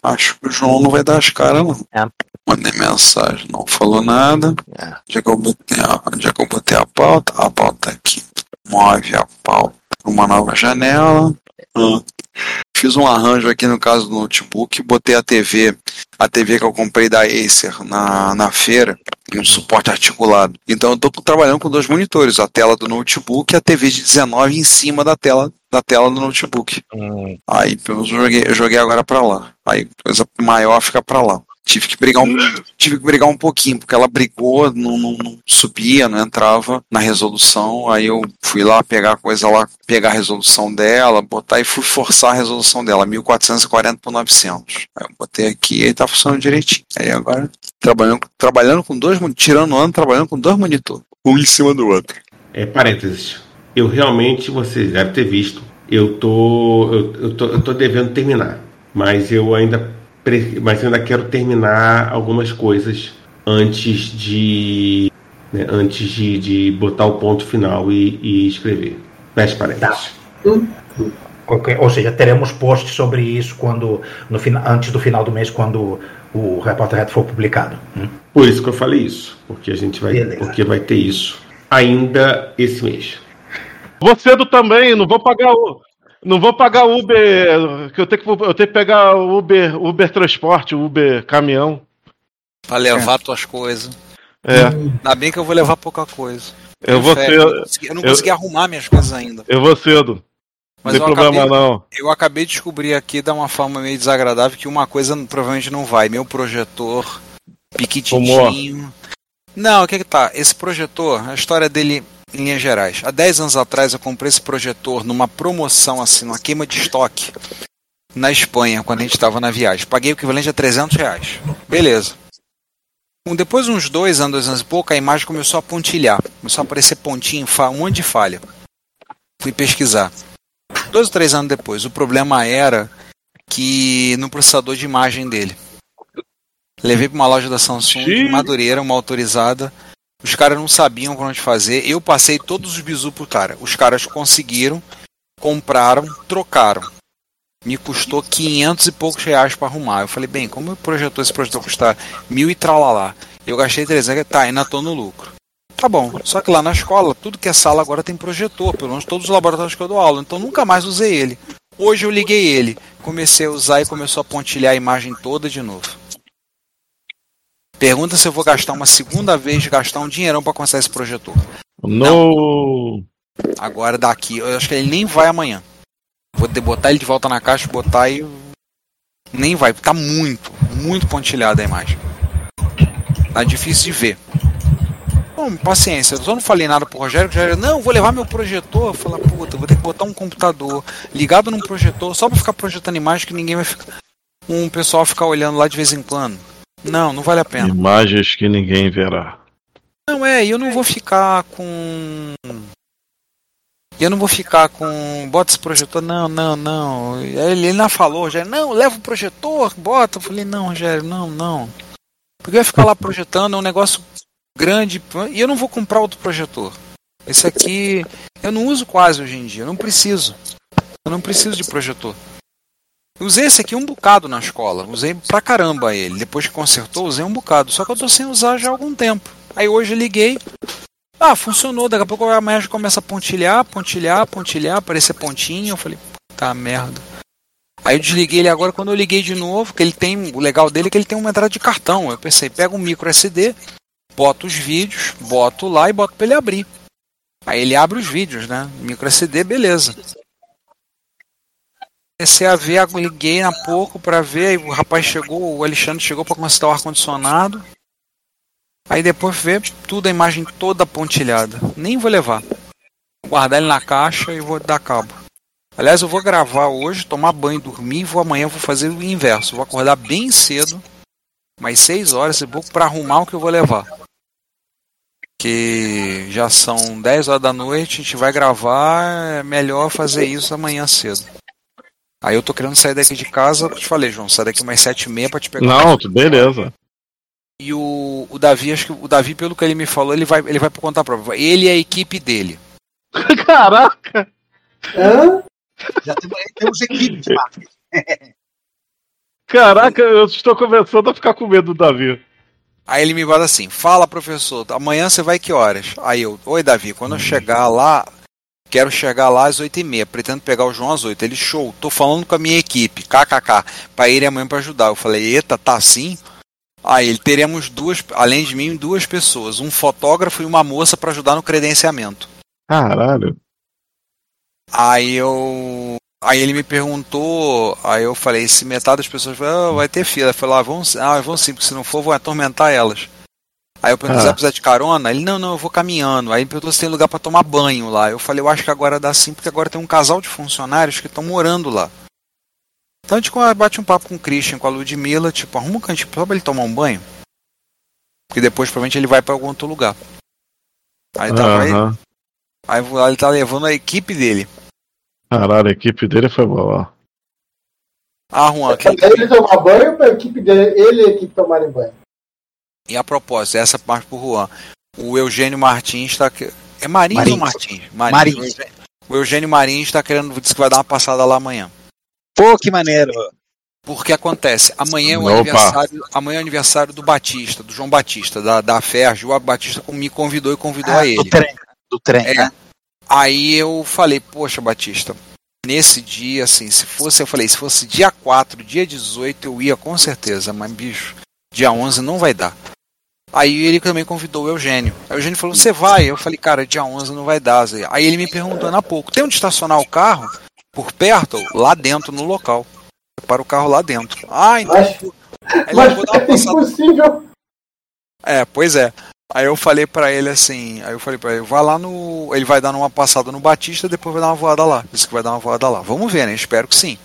Acho que o João não vai dar as caras, não. É. Mandei mensagem, não falou nada. É. Já que eu botei a, já que eu botei a pauta, a pauta aqui. Move a pauta para uma nova janela. Hum. Fiz um arranjo aqui no caso do notebook, botei a TV, a TV que eu comprei da Acer na, na feira, um suporte articulado. Então eu estou trabalhando com dois monitores, a tela do notebook e a TV de 19 em cima da tela da tela do notebook. Hum. Aí eu joguei, eu joguei agora pra lá. Aí coisa maior fica pra lá. Tive que brigar um, tive que brigar um pouquinho, porque ela brigou, não, não- não subia, não entrava na resolução. Aí eu fui lá pegar a coisa lá, pegar a resolução dela, botar e fui forçar a resolução dela, 1440 por 900. Aí eu botei aqui e aí tá funcionando direitinho. Aí agora, trabalhando, trabalhando com dois, tirando o ano, trabalhando com dois monitores, um em cima do outro. É, parênteses. Eu realmente, você deve ter visto, eu tô, eu, eu tô, eu tô devendo terminar. Mas eu ainda, mas eu ainda quero terminar algumas coisas antes de, né, antes de, de botar o ponto final e, e escrever. Fecha parênteses. Ok, Ou seja, teremos posts sobre isso quando no fina, antes do final do mês, quando o Repórter Reto for publicado. Hum? Por isso que eu falei isso, porque a gente vai, Beleza. porque vai ter isso ainda esse mês. Vou cedo também, não vou pagar o. Não vou pagar Uber, que eu tenho que, eu tenho que pegar Uber, Uber transporte, Uber caminhão. Pra levar tuas coisas. É. Ainda bem que eu vou levar pouca coisa. Eu vou ser- eu não consegui- Eu não eu- consegui arrumar minhas coisas ainda. Eu vou cedo. Mas não tem problema acabei, não. Eu acabei de descobrir aqui, de uma forma meio desagradável, que uma coisa provavelmente não vai. Meu projetor piquitinho. Não, o que que tá? Esse projetor, a história dele linhas gerais. Há 10 anos atrás eu comprei esse projetor numa promoção, assim, numa queima de estoque, na Espanha, quando a gente estava na viagem. Paguei o equivalente a 300 reais. Beleza. Depois de uns dois anos, dois anos e pouco, a imagem começou a pontilhar. Começou a aparecer pontinho, um monte de falha. Fui pesquisar. Dois ou três anos depois, o problema era que no processador de imagem dele. Levei para uma loja da Samsung, Madureira, uma autorizada. Os caras não sabiam por onde fazer. Eu passei todos os bizu pro cara. Os caras conseguiram, compraram, trocaram. Me custou 500 e poucos reais para arrumar. Eu falei, bem, como projetou esse projetor custar mil e tralalá? Eu gastei 300, tá, ainda tô no lucro. Tá bom, só que lá na escola, tudo que é sala agora tem projetor, pelo menos todos os laboratórios que eu dou aula, então nunca mais usei ele. Hoje eu liguei ele, comecei a usar e começou a pontilhar a imagem toda de novo. Pergunta se eu vou gastar uma segunda vez, gastar um dinheirão para consertar esse projetor. No. Agora daqui, eu acho que ele nem vai amanhã. Vou ter, botar ele de volta na caixa, botar e. Nem vai, tá muito, muito pontilhada a imagem. Tá difícil de ver. Bom, paciência, eu só não falei nada pro Rogério, que Rogério, não, vou levar meu projetor. Eu falei, puta, vou ter que botar um computador ligado num projetor só pra ficar projetando imagem que ninguém vai ficar. Um pessoal ficar olhando lá de vez em quando. Não, não vale a pena. Imagens que ninguém verá. Não, é, eu não vou ficar com. Eu não vou ficar com. Bota esse projetor. Não, não, não. Ele, não falou, Rogério. Não, leva o projetor, bota. Eu falei, não, Rogério, não, não. Porque eu ia ficar lá projetando, é um negócio grande. E eu não vou comprar outro projetor. Esse aqui eu não uso quase hoje em dia, eu não preciso. Eu não preciso de projetor. Usei esse aqui um bocado na escola. Usei pra caramba ele. Depois que consertou, usei um bocado. Só que eu tô sem usar já há algum tempo. Aí hoje liguei. Ah, funcionou. Daqui a pouco a imagem começa a pontilhar, pontilhar, pontilhar, aparecer pontinho. Eu falei, tá merda. Aí eu desliguei ele agora quando eu liguei de novo, que ele tem. O legal dele é que ele tem uma entrada de cartão. Eu pensei, pega um micro SD, boto os vídeos, boto lá e boto pra ele abrir. Aí ele abre os vídeos, né? Micro SD, beleza. Comecei a ver, liguei há pouco pra ver, o rapaz chegou, o Alexandre chegou pra consertar o ar-condicionado. Aí depois ver tudo, a imagem toda pontilhada. Nem vou levar. Vou guardar ele na caixa e vou dar cabo. Aliás, eu vou gravar hoje, tomar banho, dormir e vou amanhã vou fazer o inverso. Vou acordar bem cedo mais 6 horas e pouco para arrumar o que eu vou levar. Que já são 10 horas da noite, a gente vai gravar, é melhor fazer isso amanhã cedo. Aí eu tô querendo sair daqui de casa, eu te falei, João, sair daqui umas 7 e meia pra te pegar. Não, beleza. E o, o Davi, acho que o Davi, pelo que ele me falou, ele vai, ele vai contar a prova. Ele e a equipe dele. Caraca! Já temos, temos equipe de marketing. Caraca, eu estou começando a ficar com medo do Davi. Aí ele me fala assim: Fala, professor, amanhã você vai que horas? Aí eu, Oi, Davi, quando eu chegar lá, quero chegar lá às 8h30, pretendo pegar o João às 8 Ele, show, tô falando com a minha equipe, kkk, pra ir amanhã pra ajudar. Eu falei: Eita, tá assim? Aí ele teremos duas, além de mim, duas pessoas, um fotógrafo e uma moça pra ajudar no credenciamento. Caralho. Aí eu. Aí ele me perguntou, aí eu falei, se metade das pessoas ah, vai ter fila. Eu falei, ah, vamos, ah, vão sim, porque se não for, vou atormentar elas. Aí eu perguntei, Ah. você vai precisar de carona? Ele, não, não, eu vou caminhando. Aí ele perguntou se tem lugar pra tomar banho lá. Eu falei, eu acho que agora dá sim, porque agora tem um casal de funcionários que estão morando lá. Então a gente bate um papo com o Christian, com a Ludmilla, tipo, arruma um cantinho só pra ele tomar um banho. Porque depois provavelmente ele vai pra algum outro lugar. Aí tá, aí, aí ele tá levando a equipe dele. Caralho, a equipe dele foi boa. Ah, Juan, Pra ele tomar banho ou pra equipe dele, ele e a equipe tomarem banho? E a propósito, essa parte pro Juan. O Eugênio Martins está. É Marins, Marins. ou Martins? Marins. O Eugênio- O Eugênio Marins está querendo. Disse que vai dar uma passada lá amanhã. Pô, que maneiro. Porque acontece, amanhã é o Opa. aniversário, amanhã é o aniversário do Batista, do João Batista, da, da Ferj. O Batista me convidou e convidou Ah, a do ele. trem, do trem, É. né? Aí eu falei, poxa, Batista, nesse dia, assim, se fosse, eu falei, se fosse dia 4, dia 18, eu ia com certeza, mas bicho, dia 11 não vai dar. Aí ele também convidou o Eugênio. Aí o Eugênio falou, você vai? Eu falei, cara, dia 11 não vai dar. Zé. Aí ele me perguntou há pouco, tem onde estacionar o carro? Por perto? Lá dentro, no local. Para o carro lá dentro. Ah, então. Mas, Aí eu mas vou dar uma é passada impossível. é, pois é. Aí eu falei pra ele assim, aí eu falei pra ele, vai lá no. Ele vai dar uma passada no Batista, depois vai dar uma voada lá. Disse que vai dar uma voada lá. Vamos ver, né? Espero que sim.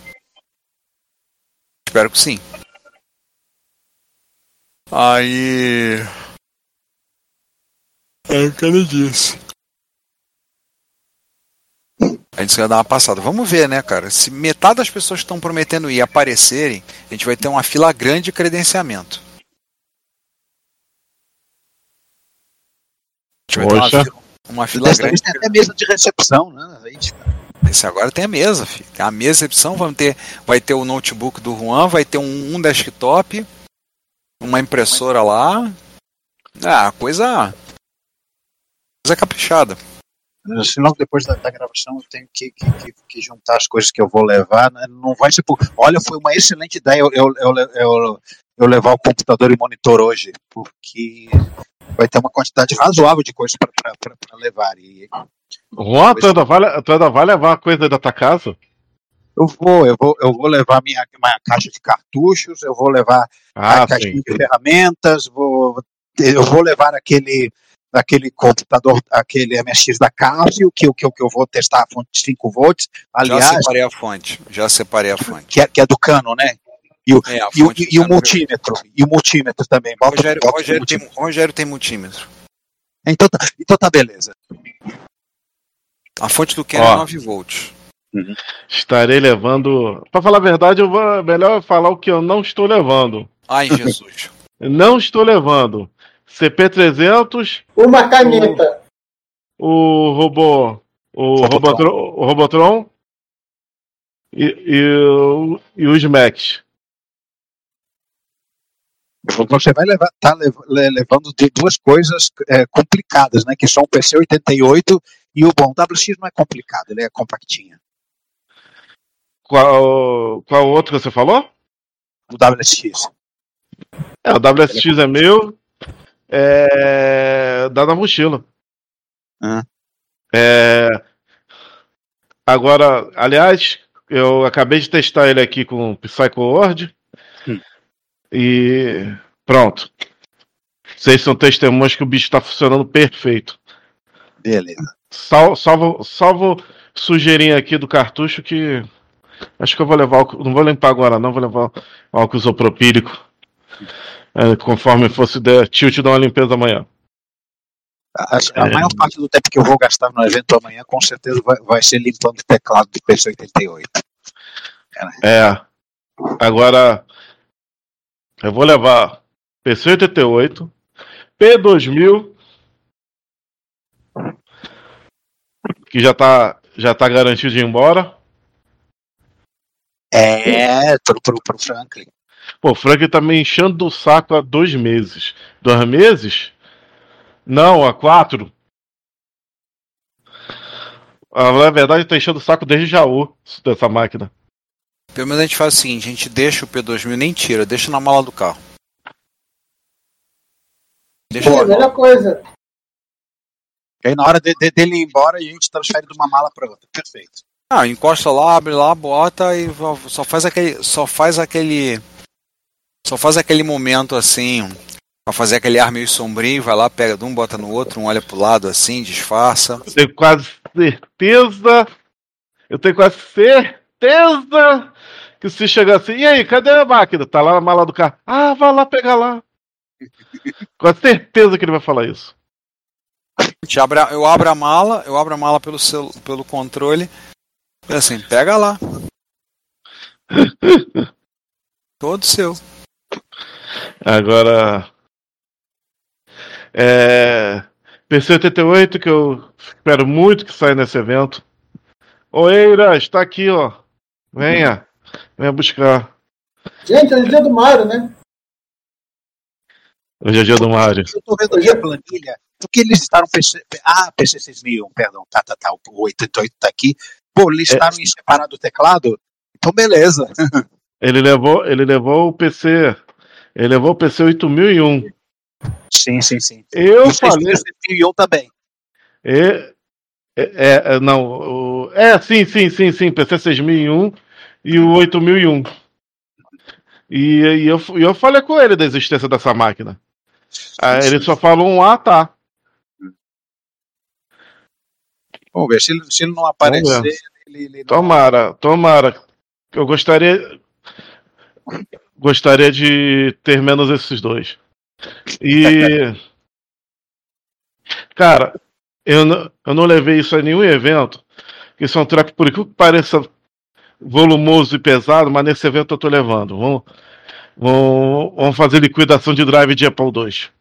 Espero que sim. Aí. É o que ele disse. A gente vai dar uma passada. Vamos ver, né, cara? Se metade das pessoas que estão prometendo ir aparecerem, a gente vai ter uma fila grande de credenciamento. A gente vai ter uma Poxa. fila, uma fila grande. tem até mesa de recepção, né? Tipo, Esse agora tem a mesa, filho. Tem a mesa de recepção, vamos ter, vai ter o notebook do Juan, vai ter um, um desktop, uma impressora lá. Ah, coisa. Coisa caprichada. Senão depois da, da gravação eu tenho que, que, que- que juntar as coisas que eu vou levar. né? Não vai ser por. Olha, foi uma excelente ideia eu, eu, eu, eu, eu levar o computador e monitor hoje, porque vai ter uma quantidade razoável de coisas para levar. E Juan, tu ainda, vai, tu ainda vai levar a coisa da tua casa? Eu vou, eu vou, eu vou levar minha, minha caixa de cartuchos, eu vou levar Ah, a caixinha sim. de ferramentas, vou, eu vou levar aquele aquele computador, aquele MSX da Casio, que, eu- que, que eu vou testar a fonte de 5 volts, Já aliás, separei a fonte. Já separei a fonte. que é, que é do cano, né? E o, É, e o, e o cano. multímetro, e o multímetro também. Bota, Rogério, bota o Rogério, tem, multímetro. Rogério tem multímetro. Então, tá, então tá beleza. A fonte do Canon Ó. é 9 volts. Estarei levando. Pra falar a verdade, eu vou. Melhor eu falar o que eu não estou levando. Ai, Jesus. Não estou levando. CP300, Uma caneta. o robô. O Robotron, o Robotron e, e, o- e os Max. Você vai levar, tá lev- le- levando de duas coisas é, complicadas, né? Que são o PC88 e o bom. O WX não é complicado, ele é compactinho. Qual, qual outro que você falou? O WX. É, o WSX é meu. É. Dá na mochila. Ah. É. Agora, aliás, eu acabei de testar ele aqui com o Psycho Word. Hum. E pronto. Vocês são testemunhas que o bicho está funcionando perfeito. Beleza. Sal, salvo, salvo sujeirinha aqui do cartucho que. Acho que eu vou levar. álcool- Não vou limpar agora, não. Vou levar álcool isopropílico. É, conforme fosse der tilt, dar uma limpeza amanhã. A, a maior parte do tempo que eu vou gastar no evento amanhã, com certeza, vai, vai ser limpando o teclado do PC88. É. Agora, eu vou levar PC88, P2000, que já tá, já tá garantido de ir embora. É, pro, pro, pro Franklin. Pô, o Franklin tá me enchendo o saco há dois meses. Dois meses? Não, há quatro. Ah, Na verdade, tá enchendo o saco desde Jaú dessa máquina. Pelo menos a gente faz o seguinte, a gente deixa o P2000 nem tira, deixa na mala do carro. Deixa É a melhor coisa. E aí, na hora de, de- dele ir embora, a gente transfere de uma mala para outra. Perfeito. Ah, encosta lá, abre lá, bota e só faz aquele. Só faz aquele. Só faz aquele momento assim. Pra fazer aquele ar meio sombrio, vai lá, pega de um, bota no outro, um olha pro lado assim, disfarça. Eu tenho quase certeza. Eu tenho quase certeza que se chegar assim, e aí, cadê a máquina? Tá lá na mala do carro. Ah, vai lá pegar lá. Com certeza que ele vai falar isso. Eu abro a mala, eu abro a mala pelo, pelo controle. E assim, pega lá. Todo seu. Agora. É. PC88, que eu espero muito que saia nesse evento. Ô Eira, está aqui, ó. Venha. Venha buscar. Gente, hoje é dia do Mário, né? Hoje é dia do Mário. Eu tô vendo aqui a planilha. Porque eles listaram PC. Ah, PC 6001, perdão. Tá, tá, tá. O 88 tá aqui. Pô, listaram em separado o teclado? Então, beleza. Ele levou, ele levou o PC. Ele levou o PC 8001. Sim, sim, sim. Eu E falei. 6001 também. É, é, é, não, o, é, sim, sim, sim, sim, PC 6001 e o 8001. E, e eu, e eu falei com ele da existência dessa máquina. Aí ele só falou um ah, tá. Vamos ver. Se ele, se ele não aparecer. Ele. Tomara, tomara. Eu gostaria. Gostaria de ter menos esses dois. E. Cara, eu não, eu não levei isso a nenhum evento. Isso é um treco, por que pareça volumoso e pesado, mas nesse evento eu tô levando. Vamos, vamos, vamos fazer liquidação de drive de Apple II.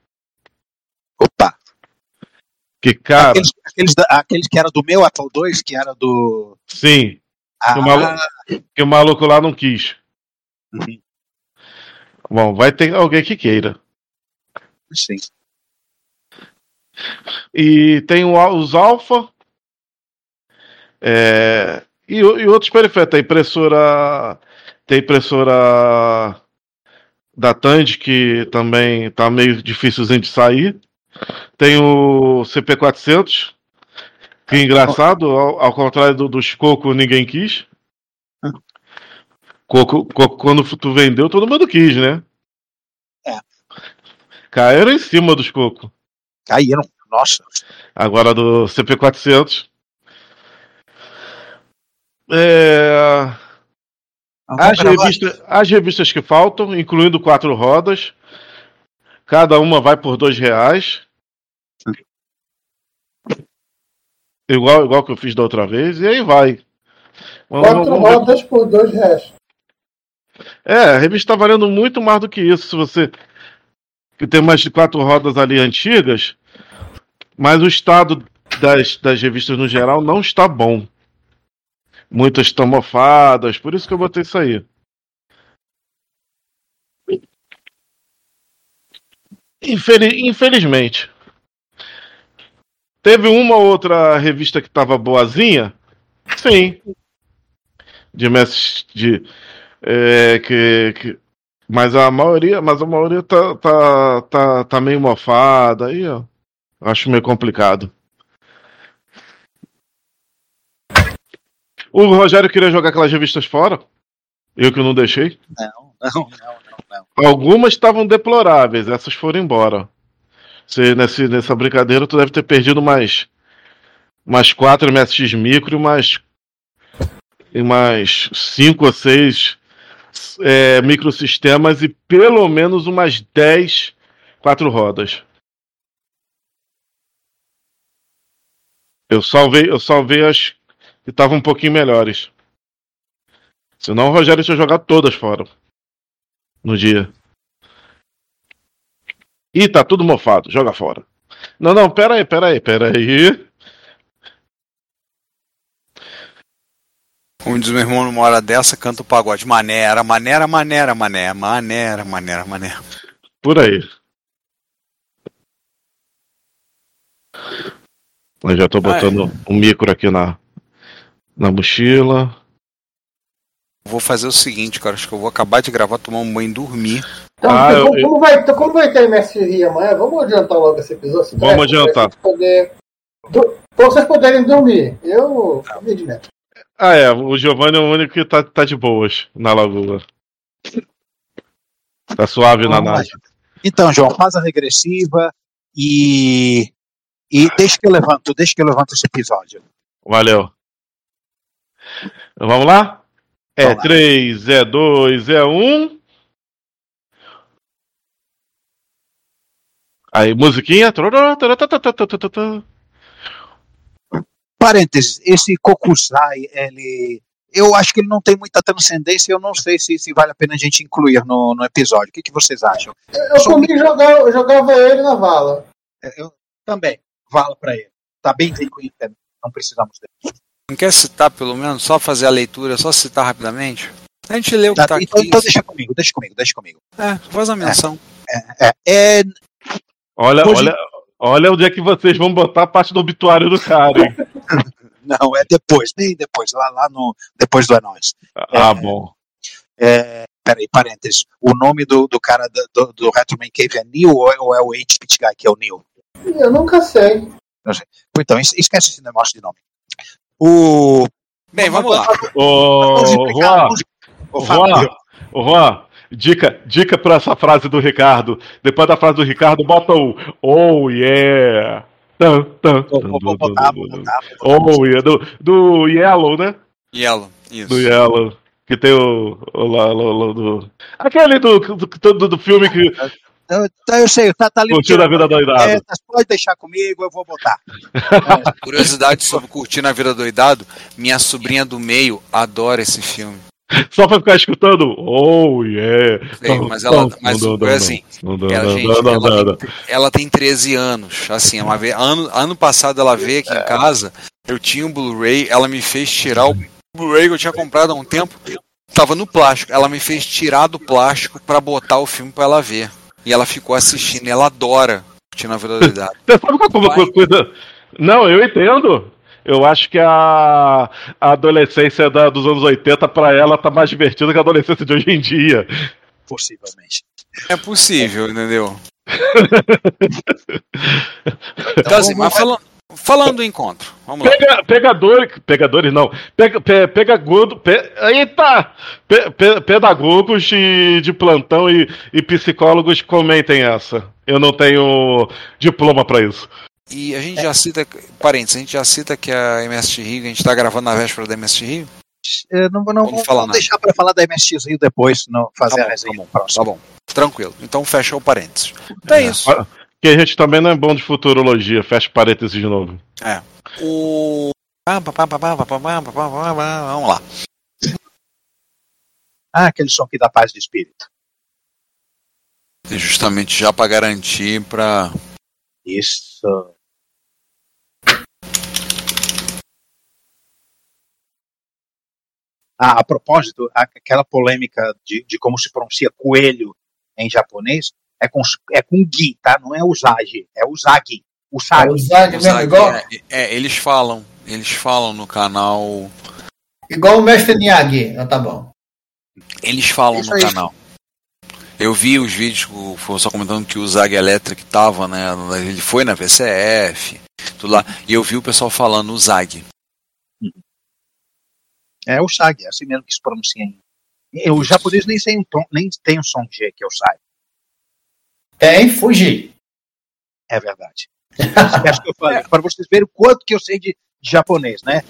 Que cara. Aqueles, aqueles, aqueles que era do meu Apple II, que era do. Sim. Ah, Que o, maluco, que o maluco lá não quis. Bom, vai ter alguém que queira. Sim. E tem os Alpha. é, e, e outros periféricos. Tem impressora. Tem impressora da Tandy, que também tá meio difícilzinho de sair. Tem o CP400. Que é engraçado, ao, ao contrário do, dos Coco, ninguém quis. Coco, Coco, quando tu vendeu, todo mundo quis, né? É. Caíram em cima dos Coco. Caíram, nossa. Agora do CP400. É, as, gravar. revistas, as revistas que faltam, incluindo quatro rodas, cada uma vai por dois reais. Igual, igual que eu fiz da outra vez, e aí vai. Vamos- Quatro vamos rodas por dois reais. É, a revista está valendo muito mais do que isso. Se você que tem mais de quatro rodas ali antigas, mas o estado das, das revistas no geral não está bom. Muitas estão mofadas, por isso que eu botei isso aí. Infeli- infelizmente. Teve uma ou outra revista que estava boazinha? Sim. De, de é, que, que- mas a maioria, mas a maioria tá, tá, tá, tá meio mofada aí, ó. Acho meio complicado. O Rogério queria jogar aquelas revistas fora. Eu que não deixei. Não, não, não, não, não. Algumas estavam deploráveis, essas foram embora. Você, nesse, nessa brincadeira, tu deve ter perdido mais, mais 4 MSX micro e mais, e mais 5 ou 6 é, microsistemas e pelo menos umas 10 quatro rodas. Eu salvei, eu salvei as que estavam um pouquinho melhores. Senão o Rogério tinha jogado todas fora. No dia. Ih, tá tudo mofado, joga fora. Não, não, pera aí, pera aí, pera aí. Como diz meu irmão numa hora dessa, canta o pagode. Manera, manera, manera, mané, manera, manera, mané. Por aí. Eu já tô botando um micro aqui na, na mochila. Vou fazer o seguinte, cara. Acho que eu vou acabar de gravar, tomar um banho e dormir. Então, Ah, como, eu- como vai, então, como vai ter MSI amanhã? Vamos adiantar logo esse episódio? Vamos der, adiantar. Pra vocês poderem dormir. Eu. Ah, é. O Giovanni é o único que tá, tá de boas na lagoa. Tá suave na nave. Então, João, faz a regressiva e. E deixa que eu levanto, deixa que eu levanto esse episódio. Valeu. Vamos lá? É Vamos lá. 3, é 2, é 1. Aí, musiquinha. Tororó, tororó, Parênteses, esse Kokusai, ele. Eu acho que ele não tem muita transcendência, eu não sei se, se vale a pena a gente incluir no, no episódio. O que, que vocês acham? Eu comi e jogava, eu jogava ele na vala. Eu também, vala pra ele. Tá bem rico em termos, não precisamos dele. Não quer citar pelo menos? Só fazer a leitura, só citar rapidamente? A gente lê o que Tá, tá, então, aqui. então deixa comigo, deixa comigo, deixa comigo. É, faz a menção. É, é, Olha, Hoje- olha, olha onde é que vocês vão botar a parte do obituário do cara, hein? não, é depois, bem depois, lá, lá no. Depois do É Nóis. Ah, bom. É, peraí, parênteses. O nome do, do cara do, do, do Retroman Cave é Neil ou é, ou é o H-Pit Guy, que é o Neil? Eu nunca sei. Não sei. Então, es- esquece esse negócio de nome. O. Bem, vamos lá. Ô, Juan, ô, Juan, dica, dica pra essa frase do Ricardo. Depois da frase do Ricardo, bota o Oh yeah. Tan, tan. Oh yeah. Do, do Yellow, né? Yellow, isso. Do Yellow. Que tem o. o, lá, lá, do, aquele do, do, do, do filme que Eu, então eu sei, tá, tá ali. curtiu a vida doidada. É, pode deixar comigo, eu vou botar. Curiosidade sobre curtir na vida doidado, minha sobrinha do meio adora esse filme. Só pra ficar escutando. Oh yeah. Sei, mas ela, mas Não, não, foi não, assim, não, não, ela, gente, ela, tem, ela tem 13 anos, assim, uma vez, ano, ano passado ela veio aqui em casa, eu tinha um Blu-ray, ela me fez tirar o Blu-ray que eu tinha comprado há um tempo, tava no plástico, ela me fez tirar do plástico pra botar o filme pra ela ver, e ela ficou assistindo, ela adora curtir na doidada. Você sabe qual é uma coisa? Não, eu entendo. Eu acho que a, a adolescência da- dos anos 80 pra ela tá mais divertida que a adolescência de hoje em dia. Possivelmente. É possível, entendeu? Então, assim, mas falando, falando do encontro, vamos lá. Pega, pegadores, pegadores não, pega, pe, pegagodo, pe, eita, pe, pe, pedagogos de, de plantão e, e psicólogos comentem essa. Eu não tenho diploma pra isso. E a gente é. já cita, parênteses, a gente já cita que a MST Rio, a gente está gravando na véspera da MST Rio. Eu não, não vamos, deixar para falar da MS Rio depois, não fazer tá bom, a resenha. Tá bom, tá bom, tranquilo. Então fecha o parênteses. Então é, é isso. Que a gente também não é bom de futurologia, fecha parênteses de novo. É. O. Vamos lá. Ah, aquele som aqui da paz de espírito. É justamente já para garantir para. Isso. Ah, a propósito, a- aquela polêmica de, de como se pronuncia coelho em japonês é com, é com gi, tá? Não é usagi, é usagi. Usagi. É usagi mesmo, Usagi, igual- é, é, eles falam, eles falam no canal, Igual o mestre Miyagi. Então tá bom. eles falam Isso no aí. canal. Eu vi os vídeos que o só comentando que o Zag Electric tava, né? Ele foi na VCF, tudo lá. E eu vi o pessoal falando o Zag. É usagi, é assim mesmo que se pronuncia em. O japonês nem tem um, tom, nem tem um som G que é usagi. Tem Fuji. É verdade. Acho que eu falei, para vocês verem o quanto que eu sei de, de japonês, né?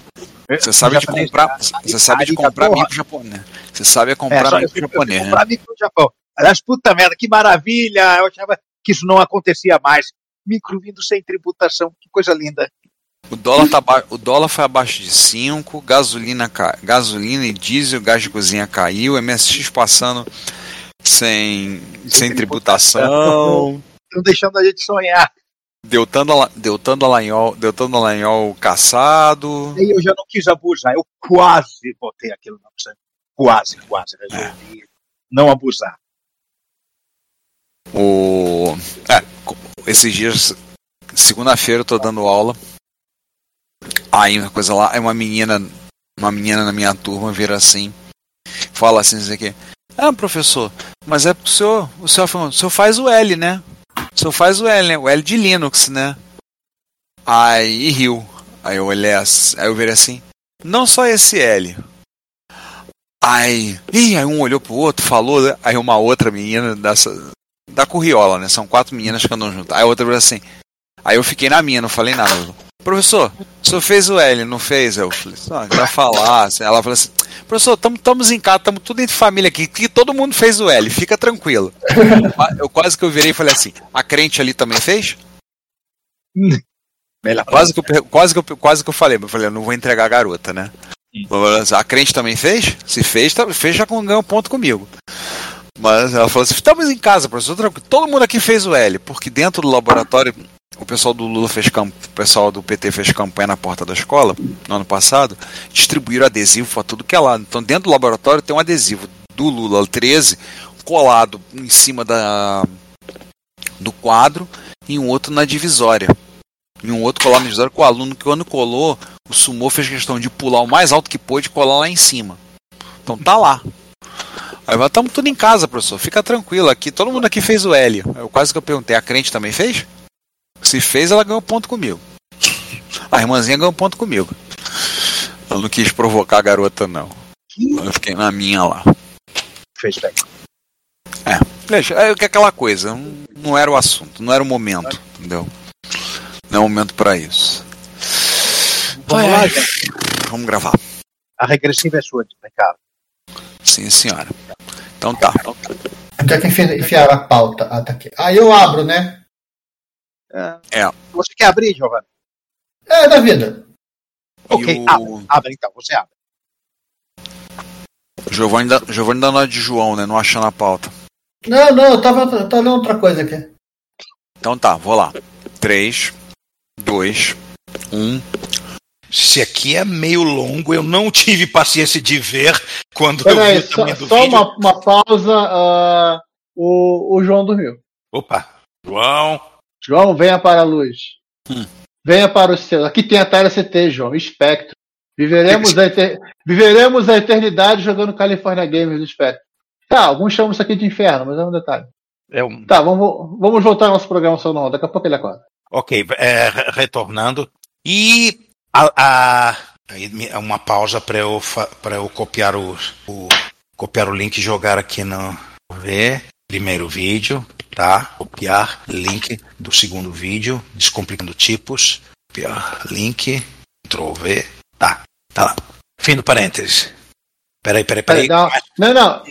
Você sabe de comprar, a- você sabe de comprar mico japonês. Você sabe é É, comprar eu eu fui japonês, né? comprar micro Japão. Aliás, puta merda, que maravilha! Eu achava que isso não acontecia mais. Micro vindo sem tributação, que coisa linda. O dólar, tá ba- o dólar foi abaixo de 5, gasolina, ca- gasolina e diesel, gás de cozinha caiu, MSX passando sem, sem tributação. Estão deixando a gente sonhar. Deltan Dala- Deltan Dallagnol, Deltan Dallagnol caçado. Aí eu já não quis abusar. Eu quase botei aquilo na opção. Quase, quase resolvi não abusar. O. É, esses dias, segunda-feira, eu tô dando aula. Aí uma coisa lá, aí uma menina, uma menina na minha turma vira assim, fala assim, isso aqui. Ah, professor, mas é pro senhor, o senhor, falou, o senhor faz o L, né? O senhor faz o L, né? O L de Linux, né? Aí riu. Aí eu olhei assim, aí eu virei assim, não só esse L. Aí, ih, aí um olhou pro outro, falou, né? aí uma outra menina dessa, da Curriola, né? São quatro meninas que andam juntas. Aí a outra falou assim. Aí eu fiquei na minha, não falei nada. Professor, o senhor fez o L, não fez? Eu falei, ah, vai falar. assim. Ela falou assim, professor, estamos em casa, estamos tudo entre família aqui, que todo mundo fez o L, fica tranquilo. Eu quase que eu virei e falei assim, a crente ali também fez? Quase que, eu, quase, que eu, quase que eu falei, mas eu falei, eu não vou entregar a garota, né? A crente também fez? Se fez, tá, fez já ganhou ponto comigo. Mas ela falou assim: estamos em casa, professor. tranquilo. Todo mundo aqui fez o L, porque dentro do laboratório, o pessoal do Lula fez camp... o pessoal do PT fez campanha na porta da escola no ano passado, distribuíram adesivo para tudo que é lado. Então dentro do laboratório tem um adesivo do Lula 13 colado em cima da do quadro e um outro na divisória. E um outro colado na divisória com o aluno que quando colou, o Sumô fez questão de pular o mais alto que pôde e colar lá em cima. Então tá lá. Aí estamos tudo em casa, professor. Fica tranquilo aqui. Todo mundo aqui fez o L. Eu quase que eu perguntei, a crente também fez? Se fez, ela ganhou ponto comigo. A irmãzinha ganhou ponto comigo. Eu não quis provocar a garota, não. Eu fiquei na minha lá. Fez bem. É, deixa, é que aquela coisa, não- era o assunto, não era o momento, entendeu? Não é o momento pra isso. Vamos lá, gente. Vamos gravar. A regressiva é sua, Ricardo. Sim, senhora. Então tá. Onde é que enfi- enfiaram a pauta? Ah, tá aqui. Aí eu abro, né? É. Você quer abrir, Giovanni? É, da vida. Ok, o- abre, abre então, você abre. Giovanni, da- Giovanni dando a de João, né? Não achando a pauta. Não, não, eu tava, eu tava lendo outra coisa aqui. Então tá, vou lá. 3, 2, 1. Se aqui é meio longo, eu não tive paciência de ver quando eu vi Peraí, o só, tamanho do só vídeo. uma, uma pausa. ah, o, o João dormiu. Opa, João. João, venha para a luz. Venha para o céu. Aqui tem a Tara CT, João. Espectro. Viveremos a, eter- Viveremos a eternidade jogando California Games do Espectro. Tá, alguns chamam isso aqui de inferno, mas é um detalhe. É um... Tá, vamos, vamos voltar ao nosso programação normal. Daqui a pouco ele acorda. Ok, é, re- retornando. E a, a- uma pausa para eu, pra eu copiar, o, o- copiar o link e jogar aqui no. Ver. Primeiro vídeo, tá? Copiar link do segundo vídeo, descomplicando tipos. Copiar link. Ctrl V. Tá, tá lá. Fim do parênteses. Peraí, peraí, peraí. Uma- Não, não.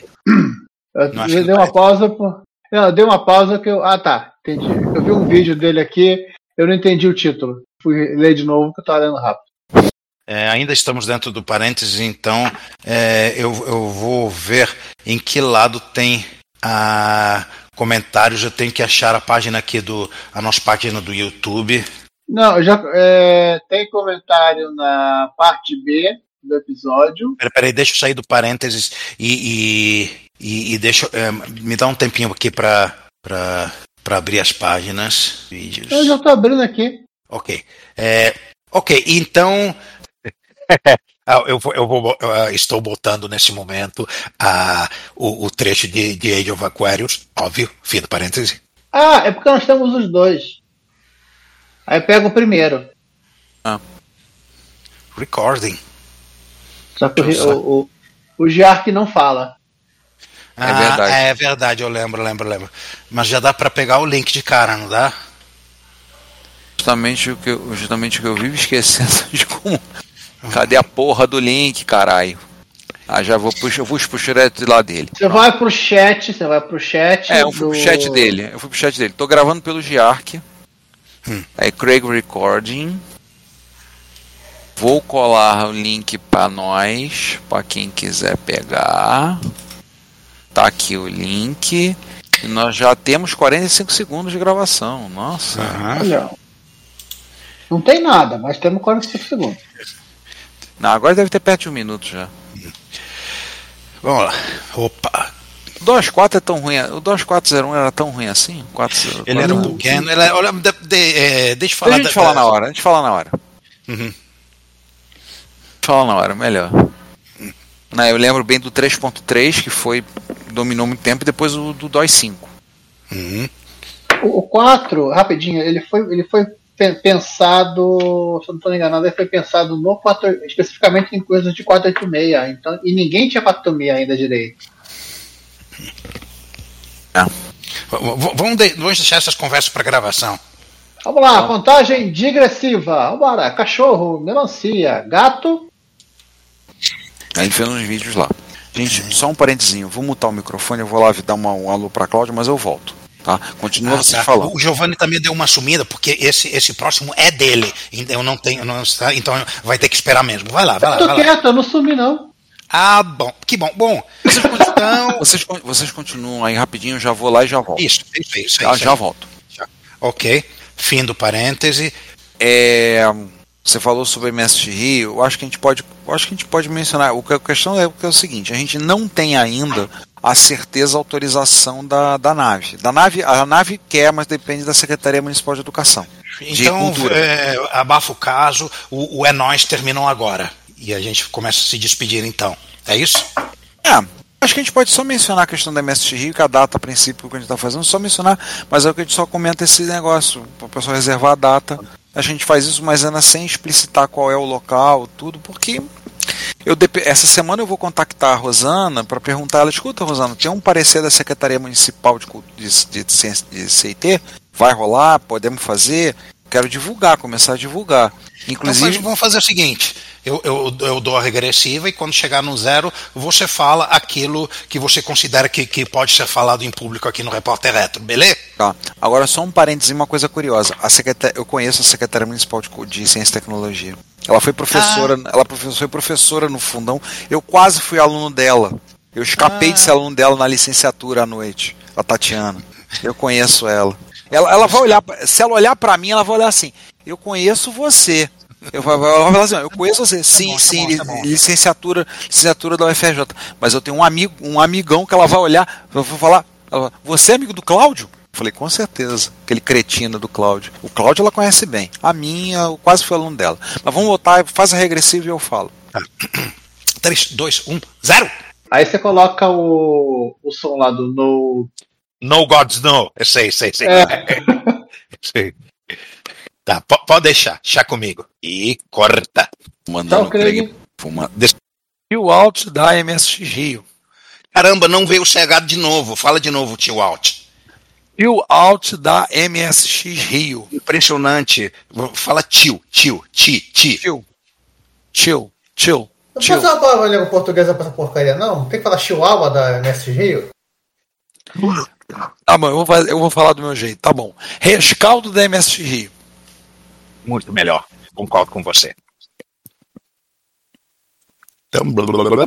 Eu Não acho dei que uma pausa. Por... Não, eu dei uma pausa que eu. Ah, tá. Entendi. Eu vi um vídeo dele aqui, eu não entendi o título. Fui ler de novo porque eu tava lendo rápido. É, ainda estamos dentro do parênteses, então é, eu, eu vou ver em que lado tem a comentários. Eu tenho que achar a página aqui do a nossa página do YouTube. Não, já é, tem comentário na parte B do episódio. Peraí, peraí, deixa eu sair do parênteses e, e, e, e deixa é, me dá um tempinho aqui para para abrir as páginas, vídeos. Eu já tô abrindo aqui. Ok. É, ok, então. Ah, eu, vou, eu vou, ah, estou botando nesse momento ah, o, o trecho de, de Age of Aquarius, óbvio, fim do parêntese. Ah, é porque nós temos os dois. Aí pega o primeiro. Recording. Só que o, o, o, o Giark não fala. Ah, verdade. É verdade, eu lembro, lembro, lembro. Mas já dá para pegar o link de cara, não dá? Justamente o que eu, justamente o que eu vivo esquecendo de como. Cadê a porra do link, caralho? Ah, já vou puxar, eu vou puxar direto de lá dele. Você vai pro chat, você vai pro chat. É, eu fui do- pro chat dele. Eu fui pro chat dele. Tô gravando pelo Giark. Aí Craig Recording. Vou colar o link pra nós, pra quem quiser pegar. Tá aqui o link. E nós já temos 45 segundos de gravação. Nossa. Olha. Não tem nada, mas temos 45 segundos. Não, agora deve ter perto de um minuto já. Vamos lá. Opa. O DOS 4 é tão ruim. O DOS 401 era tão ruim assim? 4, Ele era um pequeno. Ele, olha, de, de, é, deixa eu falar. Deixa a gente da- falar na hora, a gente fala na hora. Uhum. Fala na hora, melhor. Não, eu lembro bem do 3.3, que foi. dominou muito tempo, e depois o do DOS 5. Uhum. O, o 4, rapidinho, ele foi, ele foi pensado, se eu não estou enganado, foi pensado no 4, especificamente em coisas de 486. Então, e ninguém tinha 486 ainda direito. V- Vamos, de- vamos deixar essas conversas para gravação. Vamos lá, contagem digressiva. Vambora. Cachorro, melancia, gato. Aí ele fez uns vídeos lá. Gente, só um parentezinho, vou mutar o microfone, eu vou lá dar uma, um alô pra Cláudia, mas eu volto. Tá? Continua Ah, você tá. falando. O Giovanni também deu uma sumida, porque esse, esse próximo é dele. Então eu não tenho. não está- então vai ter que esperar mesmo. Vai lá, vai lá. Eu tô Vai lá. quieto, eu não sumi não. Ah, bom. Que bom. Bom, então. Vocês, con- vocês continuam aí rapidinho, eu já vou lá e já volto. Isso, isso, isso. Já, isso já aí. volto. Ok. Fim do parêntese. É, você falou sobre MSX Rio, eu acho que a gente pode, acho que a gente pode mencionar. O que a questão é, que é o seguinte: a gente não tem ainda a certeza, a autorização da, da nave. Da nave, a nave quer, mas depende da Secretaria Municipal de Educação. de Então, cultura. é, abafa o caso. O, o É Nós terminou agora. E a gente começa a se despedir então. É isso? É, acho que a gente pode só mencionar a questão da MSX Rio, que a data, a princípio, que a gente está fazendo, só mencionar, mas é o que a gente só comenta esse negócio, para o pessoal reservar a data. A gente faz isso, mas ainda sem explicitar qual é o local, tudo, porque eu essa semana eu vou contactar a Rosana para perguntar ela, escuta, Rosana, tem um parecer da Secretaria Municipal de, de, de, de CIT? Vai rolar? Podemos fazer? Quero divulgar, começar a divulgar. Inclusive, Então, vamos fazer o seguinte: eu, eu, eu dou a regressiva e quando chegar no zero, você fala aquilo que você considera que, que pode ser falado em público aqui no Repórter Retro, beleza? Tá. Agora só um parêntese, uma coisa curiosa. A secretar... Eu conheço a secretária municipal de, de Ciência e Tecnologia. Ela foi professora, ela profe- foi professora no fundão. Eu quase fui aluno dela. Eu escapei de ser aluno dela na licenciatura à noite. A Tatiana. Eu conheço ela. Ela, ela vai olhar, se ela olhar pra mim, ela vai olhar assim: Eu conheço você. Eu vou, falar assim: Eu conheço você. Sim, sim, li- licenciatura, licenciatura da UFRJ. Mas eu tenho um amigo, um amigão que ela vai olhar, eu vou falar: ela Você é amigo do Cláudio? Eu falei, com certeza, aquele cretino do Cláudio. O Cláudio ela conhece bem. A minha, eu quase fui aluno dela. Mas vamos voltar, faz a regressiva e eu falo. 3, 2, 1, 0! Aí você coloca o, o som lá do No. No Gods No. Eu sei, sei, sei. É. sei. Tá, po- pode deixar, deixar comigo. E corta. Mandando Tchau, Craig. Fuma. E o Alt da MSX Rio. Caramba, não veio o cegado de novo. Fala de novo, tio Alt. E o Alt da MSX Rio. Impressionante. Fala tio, tio, ti, ti. Tio. Tio, tio. Não pode usar uma palavra em língua portuguesa pra essa porcaria, não? Tem que falar chihuahua da MS Rio? Tá bom, eu vou, fazer- eu vou falar do meu jeito, tá bom. Rescaldo da MSX Rio. Muito melhor. Concordo com você. Então, blá, blá, blá.